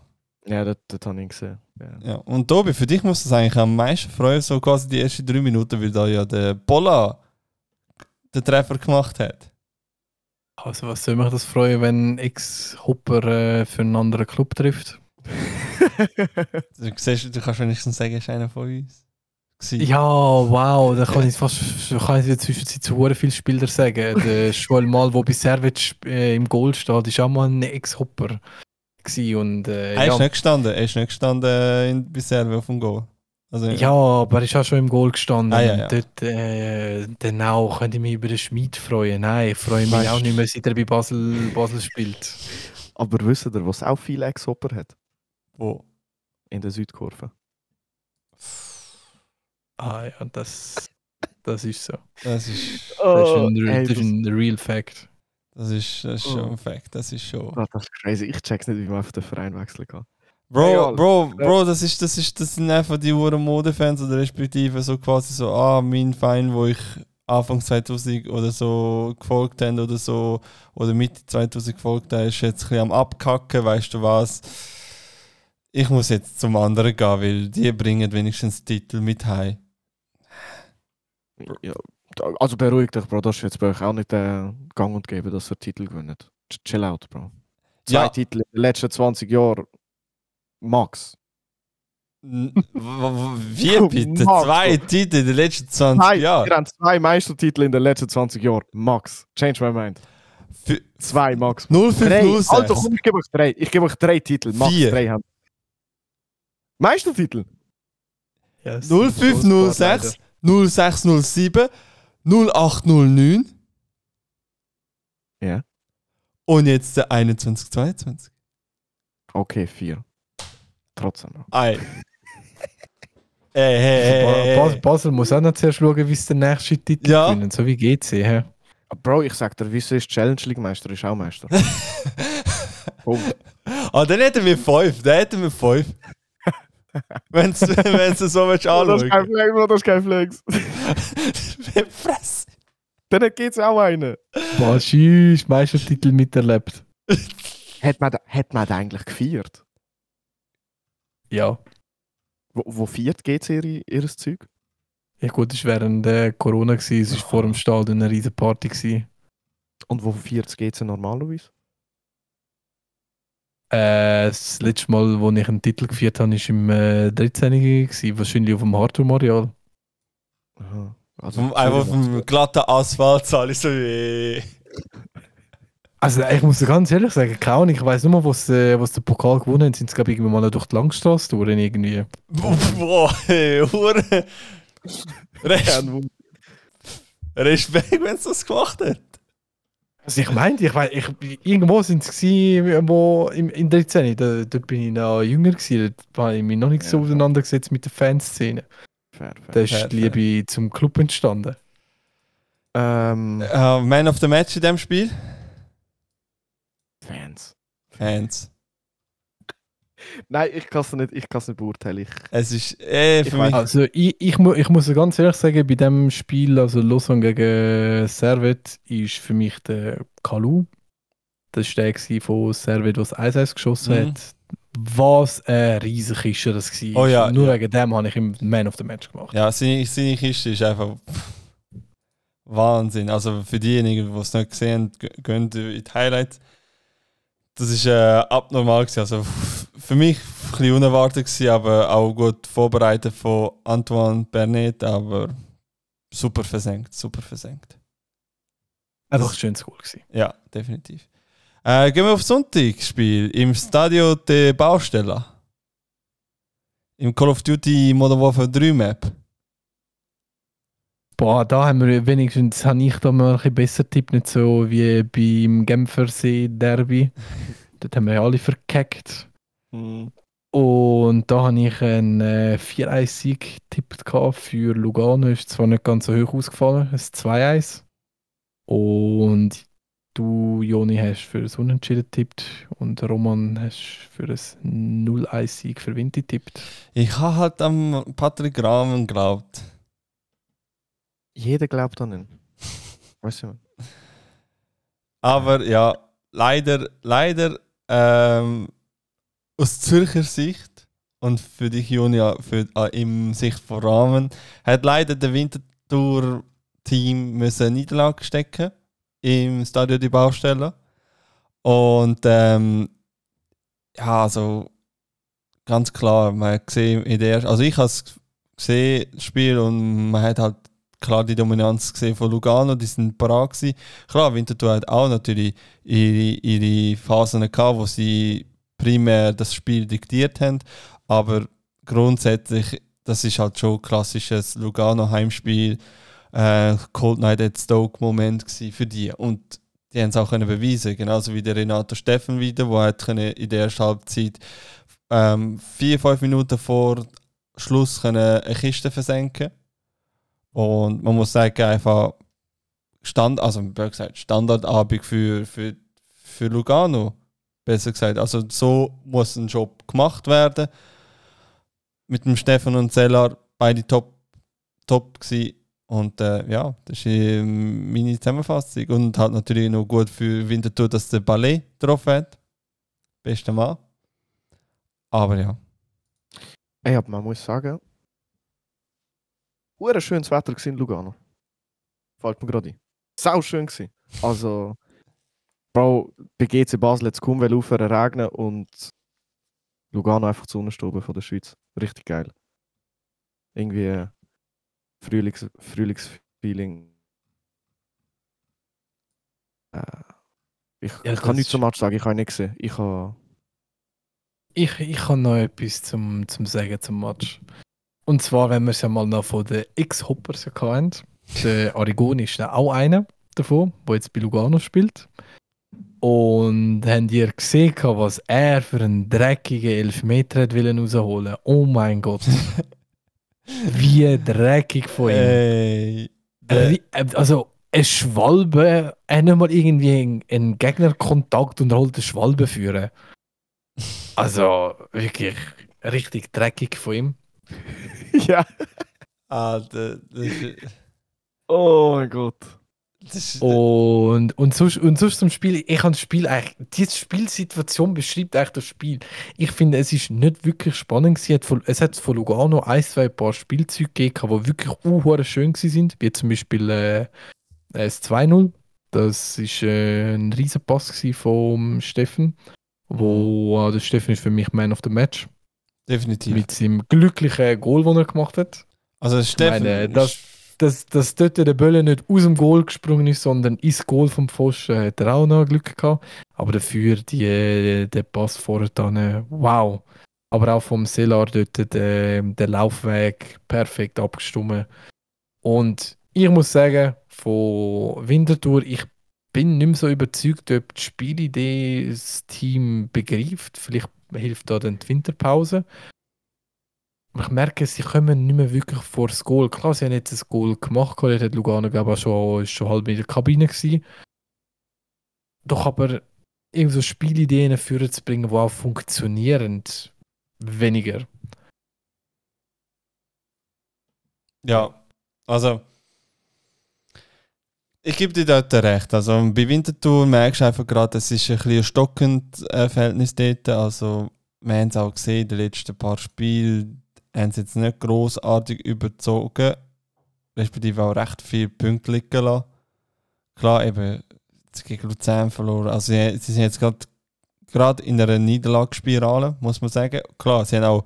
Ja, das, das habe ich gesehen. Ja. Ja. Und Tobi, für dich muss das eigentlich am meisten freuen, so quasi die ersten drei Minuten, weil da ja der Bolla den Treffer gemacht hat. Also was soll mich das freuen, wenn Ex-Hopper äh, für einen anderen Club trifft? Du, siehst, du kannst wenigstens sagen, er ist einer von uns. Gewesen. Ja, wow, da kann ich fast kann ich in der Zwischenzeit zu viele Spieler sagen. Der Joel Mal, der bei Servet äh, im Goal steht, ist auch mal ein Ex-Hopper. Und, äh, Er ist ja, nicht gestanden, er ist nicht gestanden in Biserve auf dem Goal. Also, ja, aber er ist auch schon im Goal gestanden. Ah, ja, ja. Und Dort, äh, dann auch könnte ich mich über den Schmied freuen. Nein, ich freue mich Weißt- auch nicht mehr, seit er bei Basel, Basel spielt. Aber wisst ihr, was auch viel Ex-Hopper hat? Wo? In der Südkurve. Ah ja, das, das ist so. Das ist, Das ist ein, ey, das ist ein Real Fact. Das ist, das ist schon Oh. ein Fact, das ist schon. Ah, das ist crazy. Ich check's nicht, wie man auf den Verein wechseln kann. Bro. Bro, Bro, das ist, das ist, das sind einfach die Uhren Modefans oder respektive so quasi so, ah, mein Verein, wo ich Anfang 2000 oder so gefolgt haben oder so, oder Mitte 2000 gefolgt haben, ist jetzt ein bisschen am Abkacken, weißt du was? Ich muss jetzt zum anderen gehen, weil die bringen wenigstens Titel mit heim. Ja, also beruhig dich, Bro. Das ist jetzt bei euch auch nicht äh, gang und gäbe, dass ihr Titel gewinnt. Ch- Chill out, Bro. Zwei Ja. Titel in den letzten 20 Jahren. Max. Wie bitte? Zwei Titel in den letzten 20 Nein, Jahren? wir haben zwei Meistertitel in den letzten 20 Jahren. Max. Change my mind. Für- Zwei, Max. Drei. 0506. Alter, komm, ich gebe euch drei. Ich gebe euch drei Titel. Max, Vier. drei haben. Meistertitel? Ja, es ist 0506 0607 0809 Ja. und jetzt der 2122. Okay, vier. Trotzdem. Bro. Ei. Ey, hey, hey, hey, Bas hey. Basel muss auch noch zuerst schauen, wie sie den nächsten Titel Ja. gewinnen, so wie GC. hä? Bro, ich sag dir, wieso ist Challenge League Meister? Ist auch Meister. Punkt. Ah, dann hätten wir fünf. Dann hätten wir fünf. Wenn du so willst Oh, das ist kein. Flex, Bro, das ist kein Flex. Fress. Dann geht's auch einen. Was ist Meistertitel miterlebt? Hat man, hat man da eigentlich gefeiert? Ja. Wo, wo feiert GC ihre, ihres Zeug? Ja gut, es war während äh, Corona, gewesen, es war vor dem Stadion eine riesen Party. Gewesen. Und wo feiert das GC normalerweise? Äh, das letzte Mal, wo ich einen Titel gefeiert habe, war im äh, 13. Gewesen, wahrscheinlich auf dem Hardroom Areal. Aha. Also, Vom- Einfach auf dem glatten Asphalt zahle ich so wie. Also ich muss dir ganz ehrlich sagen, keine Ahnung, ich weiß nur, was, äh, was der Pokal gewonnen haben, sind sie glaube ich irgendwann mal noch durch die Langstrasse durch irgendwie. Boah, hey, Hure. Res- Respekt, wenn sie das gemacht hat. Also ich meine, ich weiß, ich, irgendwo sind sie gewesen, wo im, in 13. Da, dort bin ich noch jünger gewesen, da habe ich mich noch nicht so Ja. auseinandergesetzt mit der Fanszene. Fair, Da fair. ist Fair, die Liebe zum Club entstanden. Ähm, Äh, Man of the Match in dem Spiel? Fans. Fans. Nein, ich kann es nicht, ich kann's nicht beurteilen. Ich, Es ist eh für mich. Also ich, ich, mu ich muss ganz ehrlich sagen, bei dem Spiel, also Lausanne gegen Servet, ist für mich der Kalu. Das war der von Servet, der das 1-1 geschossen Mhm. hat. Was ein riesiger Kischer das war. Oh ja, Nur ja. wegen dem habe ich ihm Man of the Match gemacht. Ja, seine, seine Kiste ist einfach Wahnsinn. Also für diejenigen, die es nicht gesehen haben, gehen in die Highlights. Das ist äh, abnormal gewesen. Also für mich ein bisschen unerwartet gewesen, aber auch gut vorbereitet von Antoine Bernet, aber super versenkt, super versenkt. Einfach ein schönes Goal gewesen. Ja, definitiv. Äh, gehen wir auf Sonntagsspiel im Stadio de Baustella. Im Call of Duty Modern Warfare 3 Map. Boah, da haben wir wenigstens, habe ich da mal ein bisschen besser tippt, nicht so wie beim Genfersee Derby. Dort haben wir ja alle verkackt. Hm, Und da habe ich einen äh, 4-1-Sieg getippt für Lugano. Ist zwar nicht ganz so hoch ausgefallen, es ist 2-1. Und du, Joni, hast für das Unentschieden getippt und Roman hast für das 0-1-Sieg für Wind getippt. Ich habe halt am Patrick Rahmen geglaubt. jeder glaubt an ihn. Weißt du? Aber ja, leider, leider ähm, aus Zürcher Sicht und für dich, Junia, für, äh, im Sicht von Rahmen, hat leider der Wintertour-Team müssen Niederlage stecken im Stadio die Baustelle. Und ähm, ja, also ganz klar, man hat gesehen in der also ich habe es gesehen, das Spiel, und man hat halt klar die Dominanz gesehen von Lugano, die sind parat gewesen. Klar, Winterthur hat auch natürlich ihre, ihre Phasen gehabt, wo sie primär das Spiel diktiert haben, aber grundsätzlich, das ist halt schon ein klassisches Lugano-Heimspiel, äh, Cold Night at Stoke-Moment für die. Und die haben es auch können beweisen, genauso wie der Renato Steffen wieder, der hat in der ersten Halbzeit ähm, vier, fünf Minuten vor Schluss können eine Kiste versenken. Und man muss sagen, einfach Stand, also blöd gesagt, Standardabend für, für, für Lugano, besser gesagt. Also so muss ein Job gemacht werden. Mit dem Stefan und Zellar beide top, top gewesen. Und äh, ja, das ist äh, meine Zusammenfassung. Und halt natürlich noch gut für Winterthur, dass der Ballet drauf hat. Bester Mann. Aber ja. Ey, aber man muss sagen, ein schönes Wetter in Lugano. Fällt mir gerade ein. Sau schön gewesen. Also, Bro, bei GC Basel jetzt kaum aufhören regnen und Lugano einfach zu Sonnenstube von der Schweiz. Richtig geil. Irgendwie äh, Frühlings Frühlingsfeeling. Äh, ich, Ja, ich kann nichts zum Match sagen, ich habe nicht gesehen. Ich habe. Ich, ich habe noch etwas zum, zum Sagen zum Match. Und zwar, wenn wir es ja mal noch von den X-Hoppers hatten. Der Arigoni ist auch einer davon, der jetzt bei Lugano spielt. Und habt ihr gesehen, was er für einen dreckigen Elfmeter hat wollen rausholen? Oh mein Gott. Wie dreckig von ihm. Ey. Ri- äh, Also, ein Schwalbe, er hat nicht mal irgendwie einen, einen Gegnerkontakt und er holt eine Schwalbe führen. Also, wirklich richtig dreckig von ihm. ja. Alter, das ist. Oh mein Gott. Ist Und, und, sonst, und sonst zum Spiel, ich habe das Spiel eigentlich, diese Spielsituation beschreibt eigentlich das Spiel. Ich finde, es ist nicht wirklich spannend gewesen. Es hat von- Lugano ein, zwei paar Spielzüge gegeben, die wirklich uh, schön sind, wie zum Beispiel äh, das 2-0. Das war äh, ein riesen Pass vom Steffen. Wo, äh, der Steffen ist für mich Man of the Match. definitiv. Mit seinem glücklichen Goal, das er gemacht hat. Also, Steffen. meine, das- dass, dass dort der Bölle nicht aus dem Goal gesprungen ist, sondern ins Goal vom Pfosten, hat er auch noch Glück gehabt. Aber dafür die, der Pass vorher dann, wow. Aber auch vom Selar dort der, der Laufweg perfekt abgestimmt. Und ich muss sagen, von Winterthur, ich bin nicht mehr so überzeugt, ob die Spielidee das Team begreift. Vielleicht hilft da dann die Winterpause. Ich merke, sie kommen nicht mehr wirklich vor das Goal. Klar, sie haben jetzt ein Goal gemacht, dort hat Lugano, glaube schon, schon halb in der Kabine gewesen. Doch aber irgend so Spielideen führen zu bringen, die auch funktionieren, weniger. Ja, also. Ich gebe dir dort recht. Also bei Winterthur merkst du einfach gerade, es ist ein bisschen ein stockendes äh, Verhältnis dort. Also, wir haben es auch gesehen, in den letzten paar Spielen haben sie jetzt nicht großartig überzogen, respektive auch recht viele Punkte liegen lassen. Klar, eben gegen Luzern verloren. Also, sie, sie sind jetzt gerade in einer Niederlagsspirale, muss man sagen. Klar, sie haben auch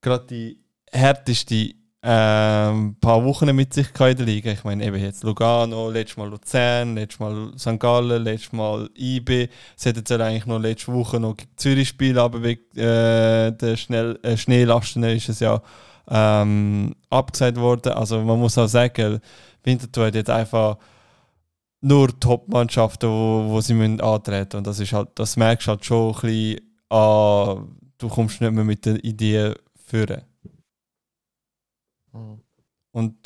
gerade die härteste ähm, paar Wochen mit sich in der Liga. Ich meine, eben jetzt Lugano, letztes Mal Luzern, letztes Mal St. Gallen, letztes Mal IB. Sie hätten jetzt eigentlich noch letzte Woche noch gegen Zürich spielen, aber wegen äh, der Schnell, äh, Schneelasten ist es ja ähm, abgesagt worden. Also man muss auch sagen, Winterthur hat jetzt einfach nur Top-Mannschaften, wo, wo sie müssen antreten und das ist halt, das merkst du halt schon ein bisschen, ah, du kommst nicht mehr mit der Idee führen. Und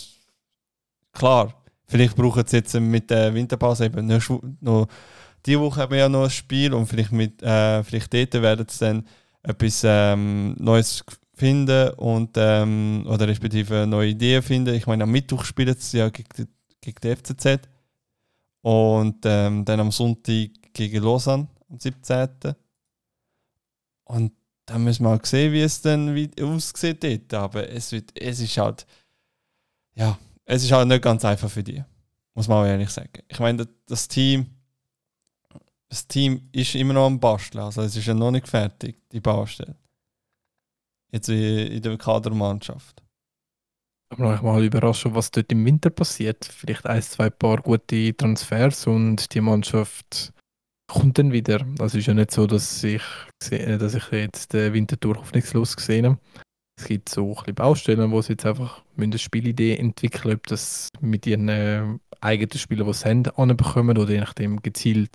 klar, vielleicht brauchen sie jetzt mit der Winterpause eben noch, noch diese Woche haben wir ja noch ein Spiel und vielleicht mit äh, vielleicht dort werden sie dann etwas ähm, Neues finden und ähm, oder respektive neue Ideen finden. Ich meine, am Mittwoch spielen sie ja gegen die, gegen die FCZ und ähm, dann am Sonntag gegen Lausanne am 17. Und dann müssen wir auch sehen, wie es dann aussieht dort. Aber es, wird, es ist halt, ja, es ist halt nicht ganz einfach für die. Muss man auch ehrlich sagen. Ich meine, das- Team, das Team ist immer noch am Basteln. Also es ist ja noch nicht fertig, die Baustelle. Jetzt wie in der Kadermannschaft. Ich bin euch mal überrascht, was dort im Winter passiert. Vielleicht ein, zwei paar gute Transfers und die Mannschaft kommt dann wieder. Also es ist ja nicht so, dass ich, sehe- dass ich jetzt den Wintertour hoffnungslos gesehen habe. Es gibt so ein Baustellen, wo sie jetzt einfach müssen eine Spielidee entwickeln ob das mit ihren äh, eigenen Spielern, die sie haben, anbekommen oder je nachdem gezielt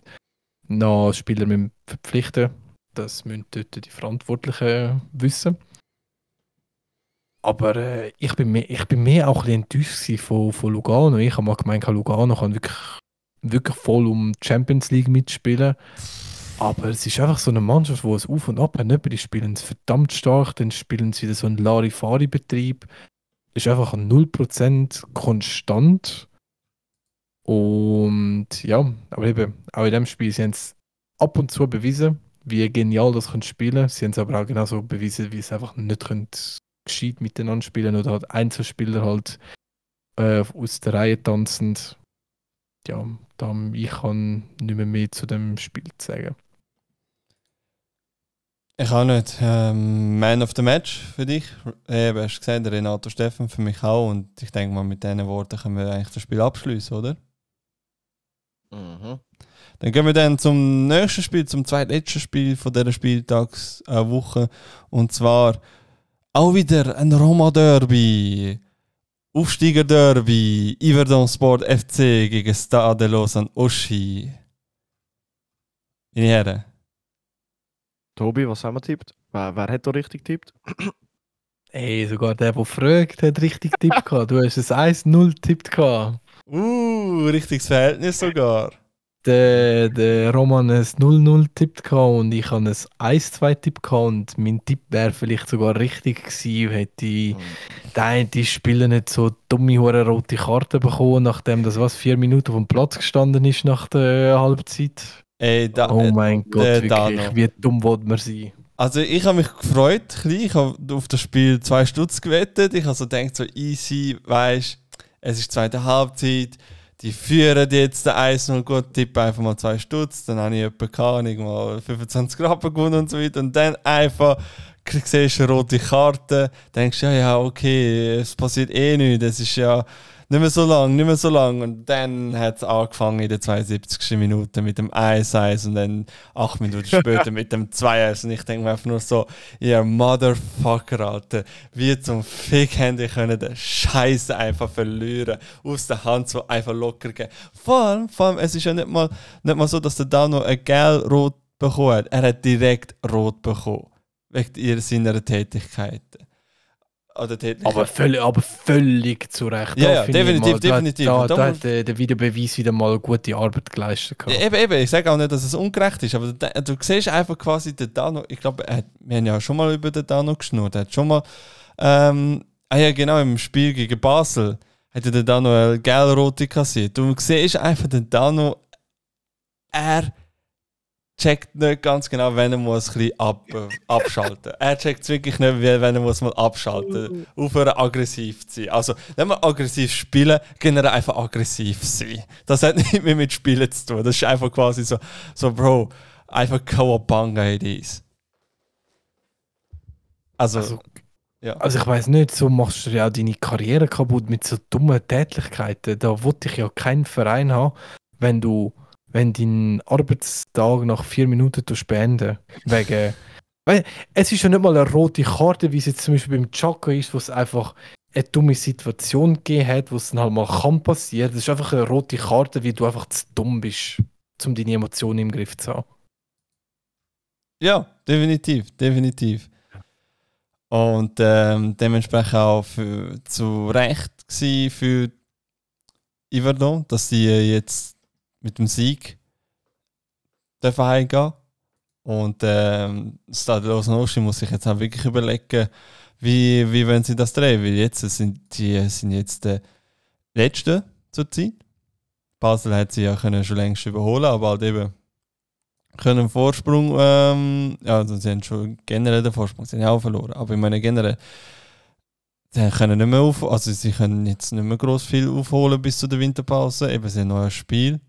noch Spieler müssen verpflichten Das müssen dort die Verantwortlichen wissen. Aber äh, ich, bin mehr, ich bin mehr auch ein bisschen enttäuscht von, von Lugano. Ich habe mal gemeint, Lugano kann wirklich, wirklich voll um Champions League mitspielen. Aber es ist einfach so eine Mannschaft, wo es auf und ab hat. Die spielen es verdammt stark, dann spielen sie wieder so einen Larifari-Betrieb. ist einfach 0% konstant. Und ja, aber eben, auch in dem Spiel, sie haben es ab und zu bewiesen, wie genial das können spielen. Sie haben es aber auch genauso bewiesen, wie es einfach nicht können gescheit miteinander spielen oder halt Einzelspieler halt äh, aus der Reihe tanzend. Ja, da ich kann nicht mehr, mehr zu dem Spiel sagen. Ich auch nicht. Ähm, Man of the Match für dich. Eben, hast du gesehen, Renato Steffen für mich auch. Und ich denke mal, mit diesen Worten können wir eigentlich das Spiel abschließen, oder? Mhm. Dann gehen wir dann zum nächsten Spiel, zum zweitletzten Spiel von dieser Spieltagswoche. Und zwar auch wieder ein Roma-Derby. Aufsteiger-Derby. Iverdon Sport FC gegen Stade Lausanne Oschi. Meine Herren. Tobi, was haben wir tippt? Wer, wer hat da richtig tippt? Ey, sogar der, der fragt, hat richtig Tipp gehabt. Du hast ein 1-0 tippt gehabt. Uh, richtiges Verhältnis sogar. Der, der Roman ein 0-0 tippt und ich habe ein 1-2 Tipp gehabt und mein Tipp wäre vielleicht sogar richtig gewesen, hätte ich der eine Spieler nicht so dumme hure rote Karte bekommen, nachdem das was vier Minuten auf dem Platz gestanden ist nach der Halbzeit. Ey, da, Oh mein Gott, der wirklich, wie dumm wollte man sein? Also ich habe mich gefreut, ich habe auf das Spiel zwei Stutz gewettet. Ich habe so gedacht, so easy, weißt es ist zweite Halbzeit, die führen jetzt den 1-0 gut, tippe einfach mal zwei Stutz, dann habe ich etwa keine Ahnung, mal 25 Rappen gewonnen und so weiter. Und dann einfach siehst du eine rote Karte, denkst ja, ja, okay, es passiert eh nichts, es ist ja nicht mehr so lang, nicht mehr so lang und dann hat es angefangen in der 72. Minute mit dem 1-1 und dann acht Minuten später mit dem 2-1 und ich denke mir einfach nur so, ihr Motherfucker, Alter, wie zum Fick haben die können den Scheiß einfach verlieren, aus der Hand so einfach locker gehen. Vor allem, vor allem, es ist ja nicht mal, nicht mal so, dass der Dano ein gelb-rot bekommen hat, er hat direkt rot bekommen, wegen seiner Tätigkeiten. Tätigkeit. Aber völlig, aber völlig zu Recht. Ja, ja, definitiv, mal, definitiv. Da, da da hat der, der Videobeweis wieder mal gute Arbeit geleistet. Ja, eben, eben, ich sage auch nicht, dass es ungerecht ist, aber da- du siehst einfach quasi den Dano, ich glaube, wir haben ja schon mal über den Dano geschnurrt, er hat schon mal, ähm, ah ja genau, im Spiel gegen Basel hat er den Dano eine gelb-rote kassiert. Du siehst einfach den Dano, er checkt nicht ganz genau, wenn er muss ein bisschen ab, abschalten Er checkt es wirklich nicht, wenn er muss mal abschalten Aufhören aggressiv zu sein. Also, wenn wir aggressiv spielen, wir einfach aggressiv sein. Das hat nicht mehr mit Spielen zu tun. Das ist einfach quasi so, so Bro, einfach Kawabanga it is. Also, Also, ja. Also ich weiß nicht, so machst du ja auch deine Karriere kaputt mit so dummen Tätlichkeiten. Da wollte ich ja keinen Verein haben, wenn du, wenn dein Arbeitstag nach vier Minuten beenden. Wegen. Weil es ist ja nicht mal eine rote Karte, wie es jetzt zum Beispiel beim Chaka ist, wo es einfach eine dumme Situation gegeben hat, wo es dann halt mal kann passieren. Das ist einfach eine rote Karte, wie du einfach zu dumm bist, um deine Emotionen im Griff zu haben. Ja, definitiv, definitiv. Und ähm, dementsprechend auch für, zu Recht für Iverdon, dass sie jetzt mit dem Sieg dürfen heimgehen. Und ähm, Stade Lausanne muss sich jetzt auch wirklich überlegen, wie, wie wollen sie das drehen. Weil jetzt sind die sind jetzt der Letzte zur Zeit. Basel hat sie ja können schon längst überholen, aber halt eben können Vorsprung, ähm, ja, also sie haben schon generell den Vorsprung, sie haben auch verloren, aber ich meine generell, sie können nicht mehr auf, also sie können jetzt nicht mehr groß viel aufholen bis zu der Winterpause, eben sie haben noch ein Spiel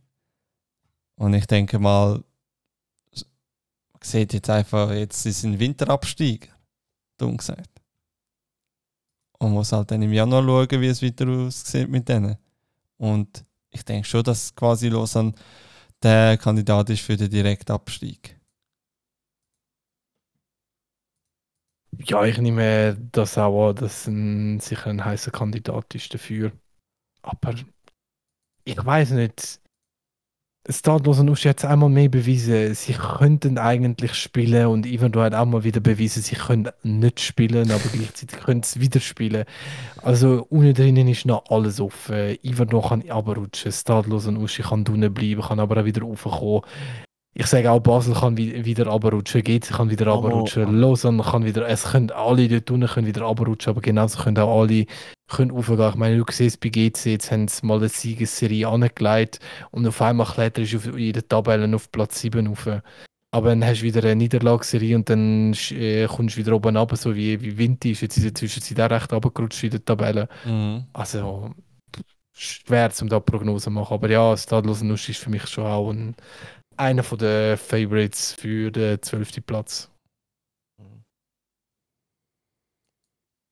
und ich denke mal, man sieht jetzt einfach, jetzt sie sind Winterabstieg, dumm gesagt. Und muss halt dann im Januar schauen, wie es weiter aussieht mit denen. Und ich denke schon, dass quasi Lausanne der Kandidat ist für den Direktabstieg. Ja, ich nehme das auch an, dass ein sicher ein heißer Kandidat ist dafür. Aber ich weiß nicht. Stadlos und Uschi hat es einmal mehr bewiesen, sie könnten eigentlich spielen und Ivan hat auch mal wieder bewiesen, sie können nicht spielen, aber gleichzeitig können sie wieder spielen. Also unten drinnen ist noch alles offen. Ivan kann runterrutschen, Stadlos und Uschi kann unten bleiben, kann aber auch wieder raufkommen. Ich sage auch, Basel kann wi- wieder runterrutschen, GC kann wieder Aber- runterrutschen, Lausanne kann wieder, es können alle dort unten können wieder runterrutschen, aber genauso können auch alle können aufgehen. Ich meine, du siehst bei GC, jetzt haben sie mal eine Siegesserie angelegt und auf einmal kletterst du auf- in den Tabellen auf Platz 7 rauf. Aber dann hast du wieder eine Niederlagsserie und dann äh, kommst du wieder oben runter, so wie, wie Vinti ist jetzt in der Zwischenzeit auch recht runtergerutscht in der Tabelle. Mhm. Also schwer zum da Prognose zu machen. Aber ja, Stadlos Nuss ist für mich schon auch ein, einer den Favorites für den 12. Platz.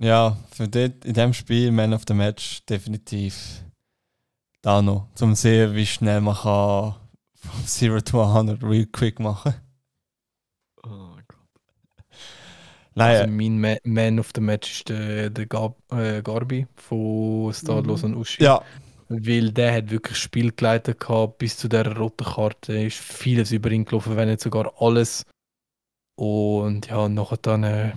Ja, für dort, in dem Spiel, Man of the Match, definitiv da noch. Zum sehen, wie schnell man kann vom 0 to 100 real quick machen. Oh Gott. Nein, Also mein Ma Man of the Match ist der, der Gab, äh, Garbi von Stadlos und Uschi. ja, Weil der hat wirklich Spiel geleitet gehabt, bis zu der roten Karte ist vieles über ihn gelaufen, wenn nicht sogar alles. Und ja, nachher dann, äh,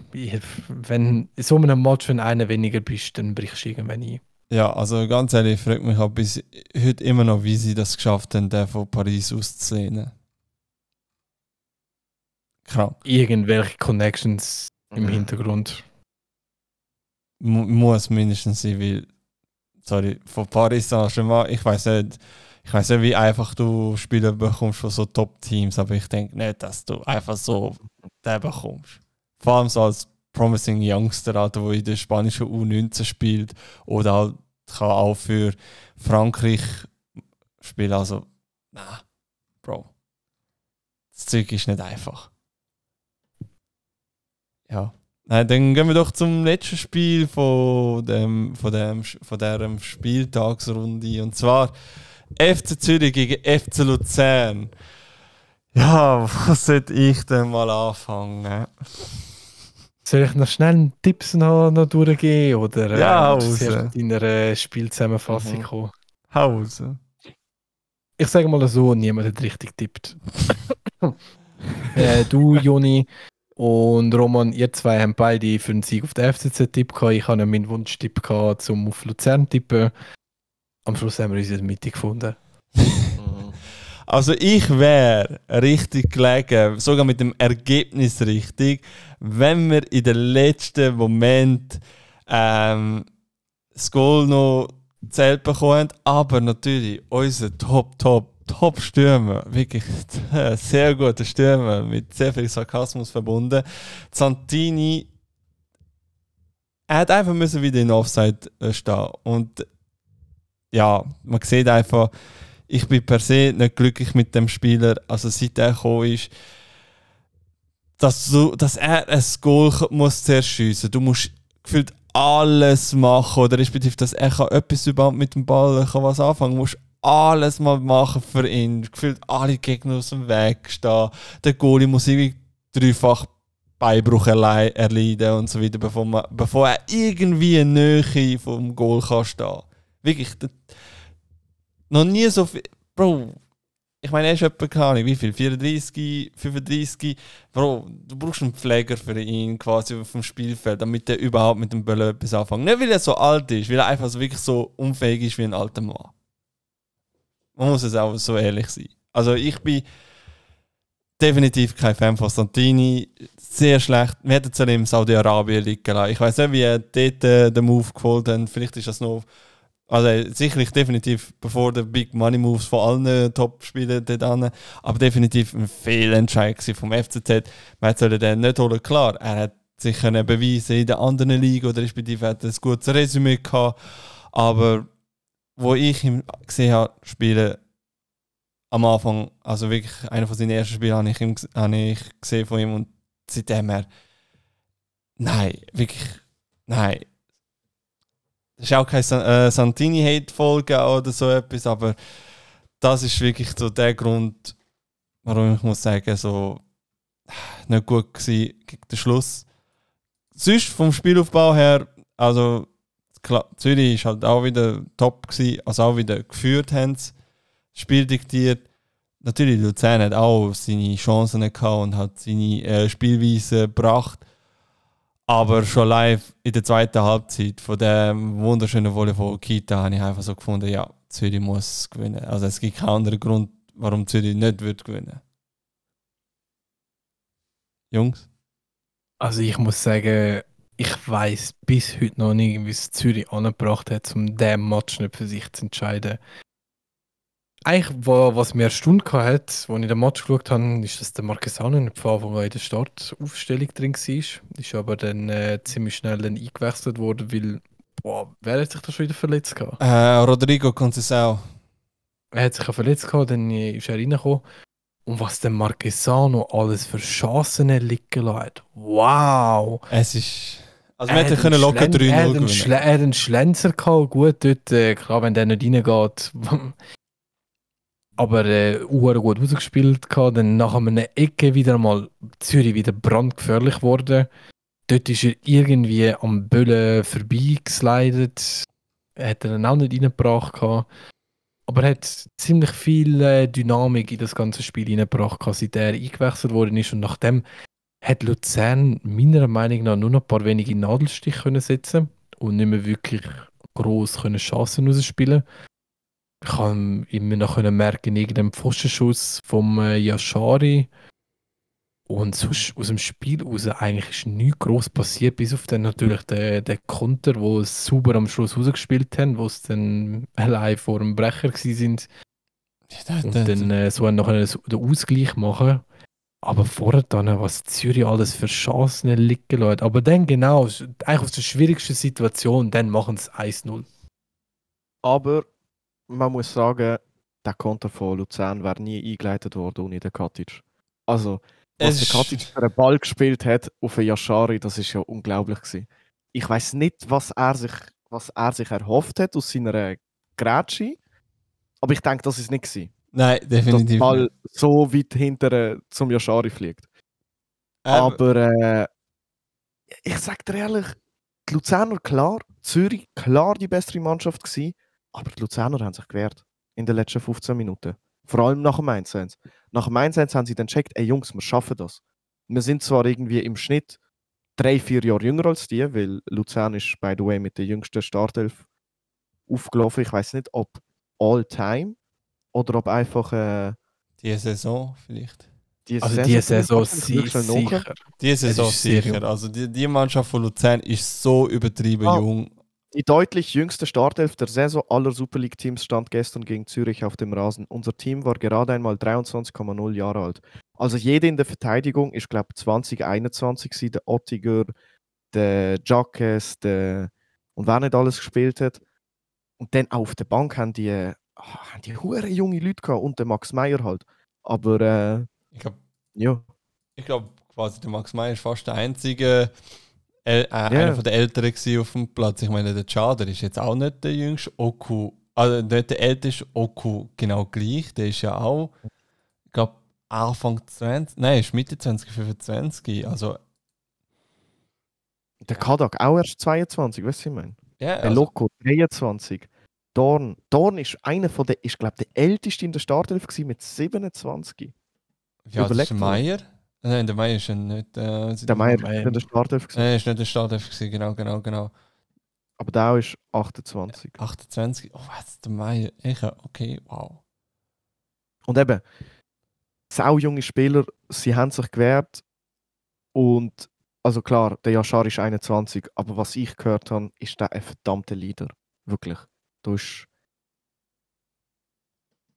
wenn in so einem Match, wenn einer weniger bist, dann brichst du irgendwann ein. ja, also ganz ehrlich, ich frage mich auch bis heute immer noch, wie sie das geschafft haben, den von Paris auszulehnen. Krank. Irgendwelche Connections im Mhm. Hintergrund. Mu muss mindestens sein, weil, sorry, von Paris Saint-Germain, ich weiß nicht, ich weiß nicht, wie einfach du Spieler bekommst von so Top-Teams, aber ich denke nicht, dass du einfach so den bekommst. Vor allem so als promising Youngster, der in der spanischen U19 spielt oder halt kann auch für Frankreich spielen. Also, na, Bro. Das Zeug ist nicht einfach. Ja. Nein, dann gehen wir doch zum letzten Spiel von, dem, von, dem, von dieser Spieltagsrunde. Und zwar FC Zürich gegen FC Luzern. Ja, was sollte ich denn mal anfangen? Soll ich noch schnell einen Tipps noch, noch durchgehen? Oder Ja, äh, zuerst in einer Spielzusammenfassung Mhm. kommen? Hause. Ich sage mal so, niemand hat richtig tippt. äh, du, Joni und Roman, ihr zwei haben beide für den Sieg auf der FCZ-Tipp gehabt. Ich habe meinen Wunsch-Tipp gehabt, zum auf Luzern tippen. Am Schluss haben wir uns in der Mitte gefunden. Also ich wäre richtig gelegen, sogar mit dem Ergebnis richtig, wenn wir in den letzten Moment ähm, das Goal noch zählt bekommen. Aber natürlich unser Top, Top, Top Stürmer, wirklich sehr guter Stürmer, mit sehr viel Sarkasmus verbunden. Santini, er hat einfach müssen wieder in Offside äh, stehen und ja, man sieht einfach, ich bin per se nicht glücklich mit dem Spieler, also seit er gekommen ist, dass, du, dass er ein Goal muss zuerst schiessen. Du musst gefühlt alles machen, oder respektive, dass er etwas überhaupt mit dem Ball kann was anfangen. Du musst alles mal machen für ihn. Gefühlt alle Gegner aus dem Weg stehen. Der Goalie muss irgendwie dreifach Beibruch erlei- erleiden und so weiter, bevor, man, bevor er irgendwie in Nähe vom Goal kann stehen. Wirklich, noch nie so viel. Bro, ich meine, er ist Ahnung, wie viel? 34, 35? Bro, du brauchst einen Pfleger für ihn quasi auf dem Spielfeld, damit er überhaupt mit dem Bälle etwas anfängt. Nicht, weil er so alt ist, weil er einfach so wirklich so unfähig ist wie ein alter Mann. Man muss es auch so ehrlich sein. Also, ich bin definitiv kein Fan von Santini. Sehr schlecht. Wir hätten es in Saudi-Arabien liegen lassen. Ich weiß nicht, wie er dort äh, den Move geholt hat. Vielleicht ist das noch. Also sicherlich definitiv bevor der Big Money Moves von allen Top-Spielern dort an, aber definitiv ein Fehlentscheid vom FCZ. Man sollte den nicht holen. Klar, er hat sich können beweisen in der anderen Liga oder respektive hat ein gutes Resümee gehabt, aber wo ich ihn gesehen habe, spielen am Anfang, also wirklich einer von seinen ersten Spielen habe ich, ihm, habe ich gesehen von ihm und seitdem er nein, wirklich nein, das ist auch keine äh, Santini-Hate-Folge oder so etwas, aber das ist wirklich so der Grund, warum ich muss sagen, so nicht gut gewesen gegen den Schluss. Sonst vom Spielaufbau her, also klar, Zürich ist halt auch wieder top gewesen, also auch wieder geführt haben das Spiel diktiert. Natürlich, Luzern hat auch seine Chancen gehabt und hat seine äh, Spielweise gebracht. Aber schon live in der zweiten Halbzeit von dem wunderschönen Volley von Kita habe ich einfach so gefunden, ja, Zürich muss gewinnen. Also es gibt keinen anderen Grund, warum Zürich nicht wird gewinnen. Jungs? Also ich muss sagen, ich weiß bis heute noch nicht, wie es Zürich angebracht hat, um diesen Match nicht für sich zu entscheiden. Eigentlich, wa- was mir erstaunt hat, als ich den Match geschaut habe, ist, dass der Marquesano nicht von in der Startaufstellung drin war. Ist aber dann äh, ziemlich schnell dann eingewechselt worden, weil, boah, wer hat sich da schon wieder verletzt gehabt? Äh, Rodrigo Conceição. Er hat sich ja verletzt gehabt, dann ist er reingekommen. Und was der Marquesano alles für Chancen liegen hat. Wow! Es ist. Also, wir hätten können locker Schlen- 3-0 er hat einen gewinnen. Schle- Er hat einen Schlenzer gehabt, gut dort, äh, klar, wenn der nicht reingeht. Aber äh, gut ausgespielt gehabt. Dann nach einer Ecke wieder mal Zürich wieder brandgefährlich geworden. Dort ist er irgendwie am Böllen vorbeigeslidet. Hat er dann auch nicht reingebracht gehabt. Aber er hat ziemlich viel äh, Dynamik in das ganze Spiel reingebracht, gehabt, seit er eingewechselt worden ist. Und nachdem hat Luzern meiner Meinung nach nur noch ein paar wenige Nadelstiche können setzen und nicht mehr wirklich groß können Chancen rausspielen. Ich habe immer noch können merken, irgendeinen Pfostenschuss vom äh, Yashari. Und sonst aus dem Spiel raus eigentlich ist nichts groß passiert, bis auf dann natürlich den, den Konter, wo es sauber am Schluss rausgespielt haben, wo es dann allein vor dem Brecher gewesen sind. Ja, Und da- da- dann äh, so noch einen, den Ausgleich machen. Aber vorher dann, was Zürich alles für Chancen liegen lässt. Aber dann genau, eigentlich aus der schwierigsten Situation, dann machen sie 1-0. Aber man muss sagen, der Konter von Luzern wäre nie eingeleitet worden ohne den Katic. Also, was Es der Katic für einen Ball gespielt hat auf den Yashari, das ist ja unglaublich gewesen. Ich weiß nicht, was er sich, was er sich erhofft hat aus seiner Grätsche, aber ich denke, das ist nicht gewesen, Nein, dass der definitiv. Ball nicht. so weit hinter äh, zum Yashari fliegt. Ähm, Aber äh, ich sag dir ehrlich, die Luzerner klar, Zürich klar die bessere Mannschaft gewesen, aber die Luzerner haben sich gewehrt in den letzten 15 Minuten. Vor allem nach dem 1 Nach dem 1 haben sie dann gecheckt, ey Jungs, wir schaffen das. Wir sind zwar irgendwie im Schnitt drei, vier Jahre jünger als die, weil Luzern ist, by the way, mit der jüngsten Startelf aufgelaufen. Ich weiß nicht, ob all time oder ob einfach äh, die Saison vielleicht. die Also die Saison nachschauen. sicher. Die Saison sicher. Also die, die Mannschaft von Luzern ist so übertrieben Ah. jung. Die deutlich jüngste Startelf der Saison aller Super League-Teams stand gestern gegen Zürich auf dem Rasen. Unser Team war gerade einmal 23,0 Jahre alt. Also jeder in der Verteidigung ist, glaube ich, 2021 gewesen. Der Ottiger, der Jacques, der und wer nicht alles gespielt hat. Und dann auf der Bank haben die, äh, haben die hure junge Leute gehabt und der Max Meyer halt. Aber äh, Ich glaube, ja, ich quasi der Max Meyer ist fast der einzige, äh, äh, einer von der Älteren auf dem Platz. Ich meine, der Chader ist jetzt auch nicht der jüngste. Oku, also nicht der älteste, Oku genau gleich. Der ist ja auch, ich glaube, Anfang 20, nein, ist Mitte 20, 25. Also, der Kadak auch erst 22, weißt du, was ich meine? ja, Der also, Loco 23. Dorn. Dorn ist einer von der, ich glaube, der älteste in der Startelf mit 27. wie alt ist. Meier? Nein, der Meier ist ja nicht. Äh, Der Meier Meier. ist in der Startelf gewesen. Nein, ist nicht der Startelf genau, genau, genau. Aber der ist 28. 28, oh was, der Meier, ich, okay, wow. Und eben, sau junge Spieler, sie haben sich gewehrt. Und, also klar, der Yashar ist 21, aber was ich gehört habe, ist der ein verdammter Leader. Wirklich. Du ist,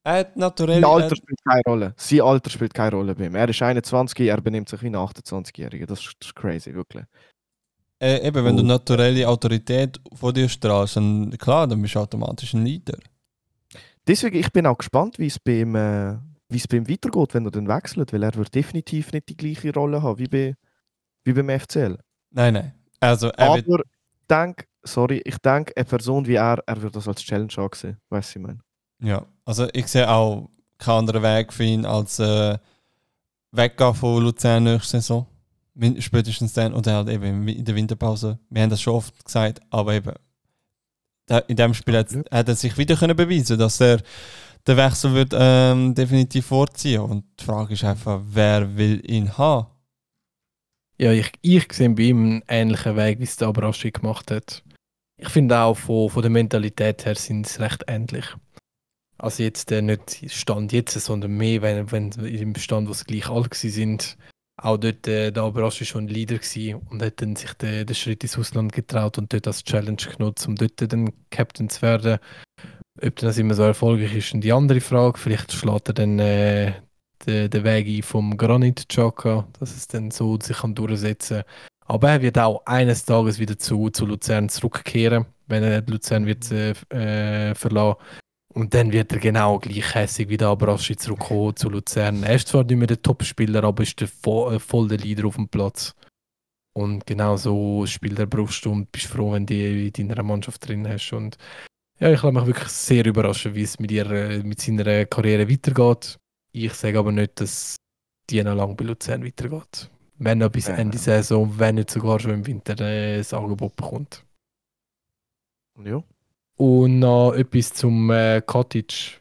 Er naturell. sein er- Alter spielt keine Rolle. Sein Alter spielt keine Rolle bei ihm. Er ist 21, er benimmt sich wie ein 28-Jähriger. Das, ist- das ist crazy, wirklich. Äh, eben, wenn du Oh. naturelle Autorität vor dir strahlst, dann klar, dann bist du automatisch ein Leader. Deswegen, ich bin auch gespannt, wie es beim, äh, wie es beim weitergeht, wenn er dann wechselt, weil er wird definitiv nicht die gleiche Rolle haben wie, bei, wie beim FCL. Nein, nein. Also, er Aber ich denke, sorry, ich denke, eine Person wie er, er wird das als Challenge ansehen. Weißt du, ich meine? Ja, also ich sehe auch keinen anderen Weg für ihn als äh, weggehen von Luzern nächste Saison. Spätestens dann oder halt eben in der Winterpause. Wir haben das schon oft gesagt, aber eben in dem Spiel hat, hat er sich wieder können beweisen, dass er den Wechsel wird ähm, definitiv vorziehen. Und die Frage ist einfach, wer will ihn haben? Ja, ich, ich sehe bei ihm einen ähnlichen Weg, wie es der Abrashi gemacht hat. Ich finde auch von, von der Mentalität her sind es recht ähnlich. Also jetzt äh, nicht Stand jetzt, sondern mehr, wenn, wenn im Stand, wo sie gleich alt sind. auch dort, äh, der Abrasch schon ein Leader und hat dann sich den, den Schritt ins Ausland getraut und dort als Challenge genutzt, um dort dann Captain zu werden. Ob das immer so erfolgreich ist, ist die andere Frage. Vielleicht schlägt er dann äh, den, den Weg ein vom Granit Xhaka, dass es dann so sich kann durchsetzen Aber er wird auch eines Tages wieder zu, zu Luzern zurückkehren, wenn er Luzern wird äh, äh, verlassen. Und dann wird er genau gleich hässig wie der Abraschi zurückkommen zu Luzern. Er ist zwar nicht mehr der Topspieler, aber ist der voll, äh, voll der Leader auf dem Platz. Und genau so spielt er brauchst du und bist froh, wenn du die in deiner Mannschaft drin hast. Und ja, ich lasse mich wirklich sehr überraschen, wie es mit, ihr, mit seiner Karriere weitergeht. Ich sage aber nicht, dass die noch lange bei Luzern weitergeht. Wenn er bis Ende Saison, wenn nicht sogar schon im Winter äh, das Angebot bekommt. Ja. Und noch etwas zum äh, Cottage.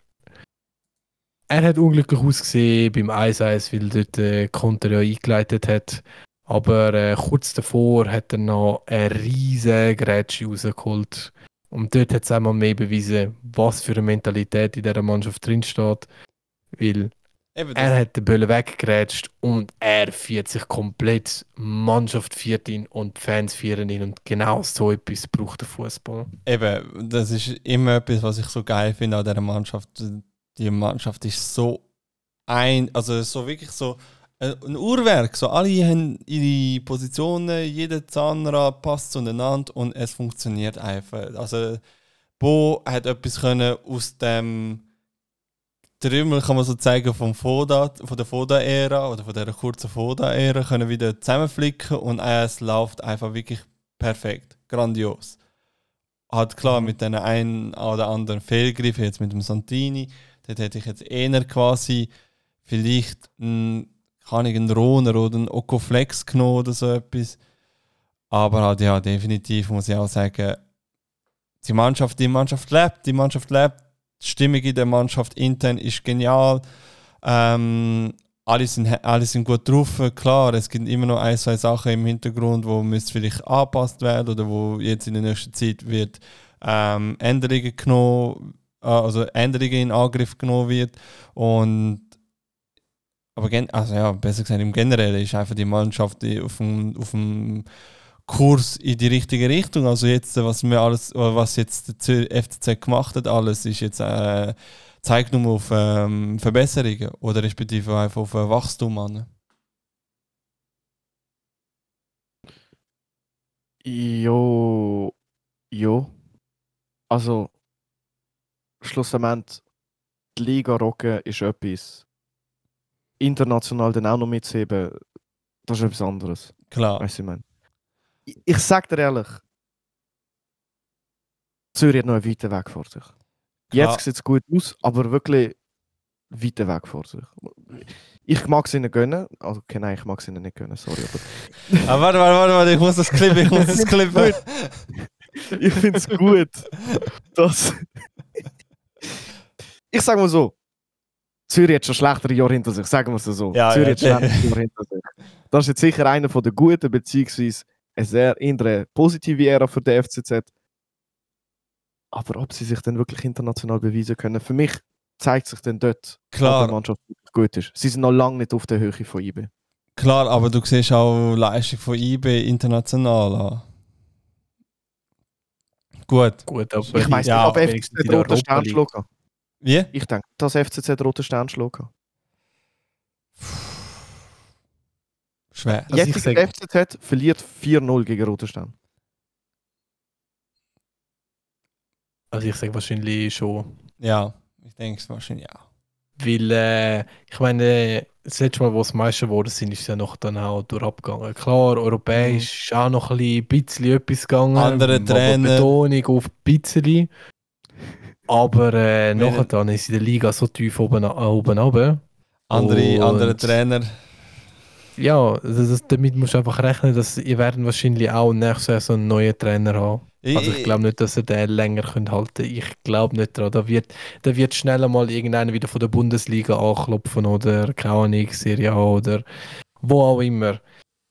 Er hat unglücklich ausgesehen beim 1-1, weil dort äh, Konter ja eingeleitet hat. Aber äh, kurz davor hat er noch eine riesige Grätsche rausgeholt. Und dort hat es einmal mehr bewiesen, was für eine Mentalität in dieser Mannschaft drinsteht. Weil Eben, er hat den Böllen weggegrätscht und er feiert sich komplett. Mannschaft feiert ihn und die Fans feiern ihn. Und genau so etwas braucht der Fußball. eben, das ist immer etwas, was ich so geil finde an dieser Mannschaft. Die Mannschaft ist so ein, also so wirklich so ein ein Uhrwerk. So alle haben ihre Positionen, jeder Zahnrad passt zueinander und es funktioniert einfach. Also Bo hat etwas können aus dem Trümmel, kann man so zeigen, vom Foda, von der Foda-Ära oder von der kurzen Foda-Ära können wieder zusammenflicken und es läuft einfach wirklich perfekt, grandios. Hat klar mit den einen oder anderen Fehlgriff, jetzt mit dem Santini, dort hätte ich jetzt eher quasi vielleicht einen, kann ich einen Roner oder einen Okoflex genommen oder so etwas. Aber halt, ja, definitiv muss ich auch sagen, die Mannschaft, die Mannschaft lebt, die Mannschaft lebt, die Stimmung in der Mannschaft intern ist genial. Ähm, alle, sind, alle sind gut drauf. Klar, es gibt immer noch ein, zwei Sachen im Hintergrund, wo müsste vielleicht angepasst werden oder wo jetzt in der nächsten Zeit wird ähm, Änderungen genommen, äh, also Änderungen in Angriff genommen wird. Und aber gen also ja, besser gesagt, im Generellen ist einfach die Mannschaft auf dem, auf dem Kurs in die richtige Richtung. Also jetzt, was wir alles, was jetzt der FCZ gemacht hat, alles ist jetzt äh, zeigt nur auf ähm, Verbesserungen oder respektive einfach auf äh, Wachstum an. Jo, jo. Also, schlussendlich, die Liga rocken ist etwas. International dann auch noch mitzuheben, das ist etwas anderes. Klar. Weißt du, ich meine. Ich, sag dir ehrlich, Zürich hat noch einen weiten Weg vor sich. Jetzt sieht es gut aus, aber wirklich weiten Weg vor sich. Ich mag es ihnen gönnen. Also, okay, nein, ich mag es ihnen nicht gönnen, sorry. Aber Ah, warte, warte, warte, warte, ich muss das klippen, ich muss das klippen. ich finde es gut, dass. ich sag mal so: Zürich hat schon schlechtere Jahre hinter sich, sagen wir es so. Ja, Zürich ja, hat schlechtere Jahre hinter sich. Das ist jetzt sicher einer der guten, beziehungsweise eine sehr eher eine positive Ära für die FCZ. Aber ob sie sich dann wirklich international beweisen können, für mich zeigt sich dann dort, ob Klar. die Mannschaft wirklich gut ist. Sie sind noch lange nicht auf der Höhe von IB. Klar, aber du siehst auch Leistung von IB international an. Gut. Gut, aber Ich weiß Ja, nicht, ob wenigstens FCZ Europa Stern schlagen. Wie? Ich denke, dass FCZ roten Stern schlagen. Schwer. Also Jetzt sag- FCZ verliert 4-0 gegen Roter Stern. Also ich sage wahrscheinlich schon. Ja, ich denke es wahrscheinlich auch. Weil, äh, ich meine, das letzte Mal, wo es Meister geworden sind, ist es ja noch dann auch durchgegangen. Klar, europäisch ist auch noch ein bisschen, etwas gegangen. Andere aber Trainer. Betonung auf bisschen. Aber äh, nachher dann ist in der Liga so tief oben, oben runter. Andere, andere Trainer. Ja, das, das, damit musst du einfach rechnen, dass ihr werden wahrscheinlich auch nächstes Jahr so einen neuen Trainer haben. Also ich glaube nicht, dass er den länger könnt halten Ich glaube nicht dran. Da wird, da wird schnell mal irgendeiner wieder von der Bundesliga anklopfen oder keine Ahnung, Serie A oder wo auch immer.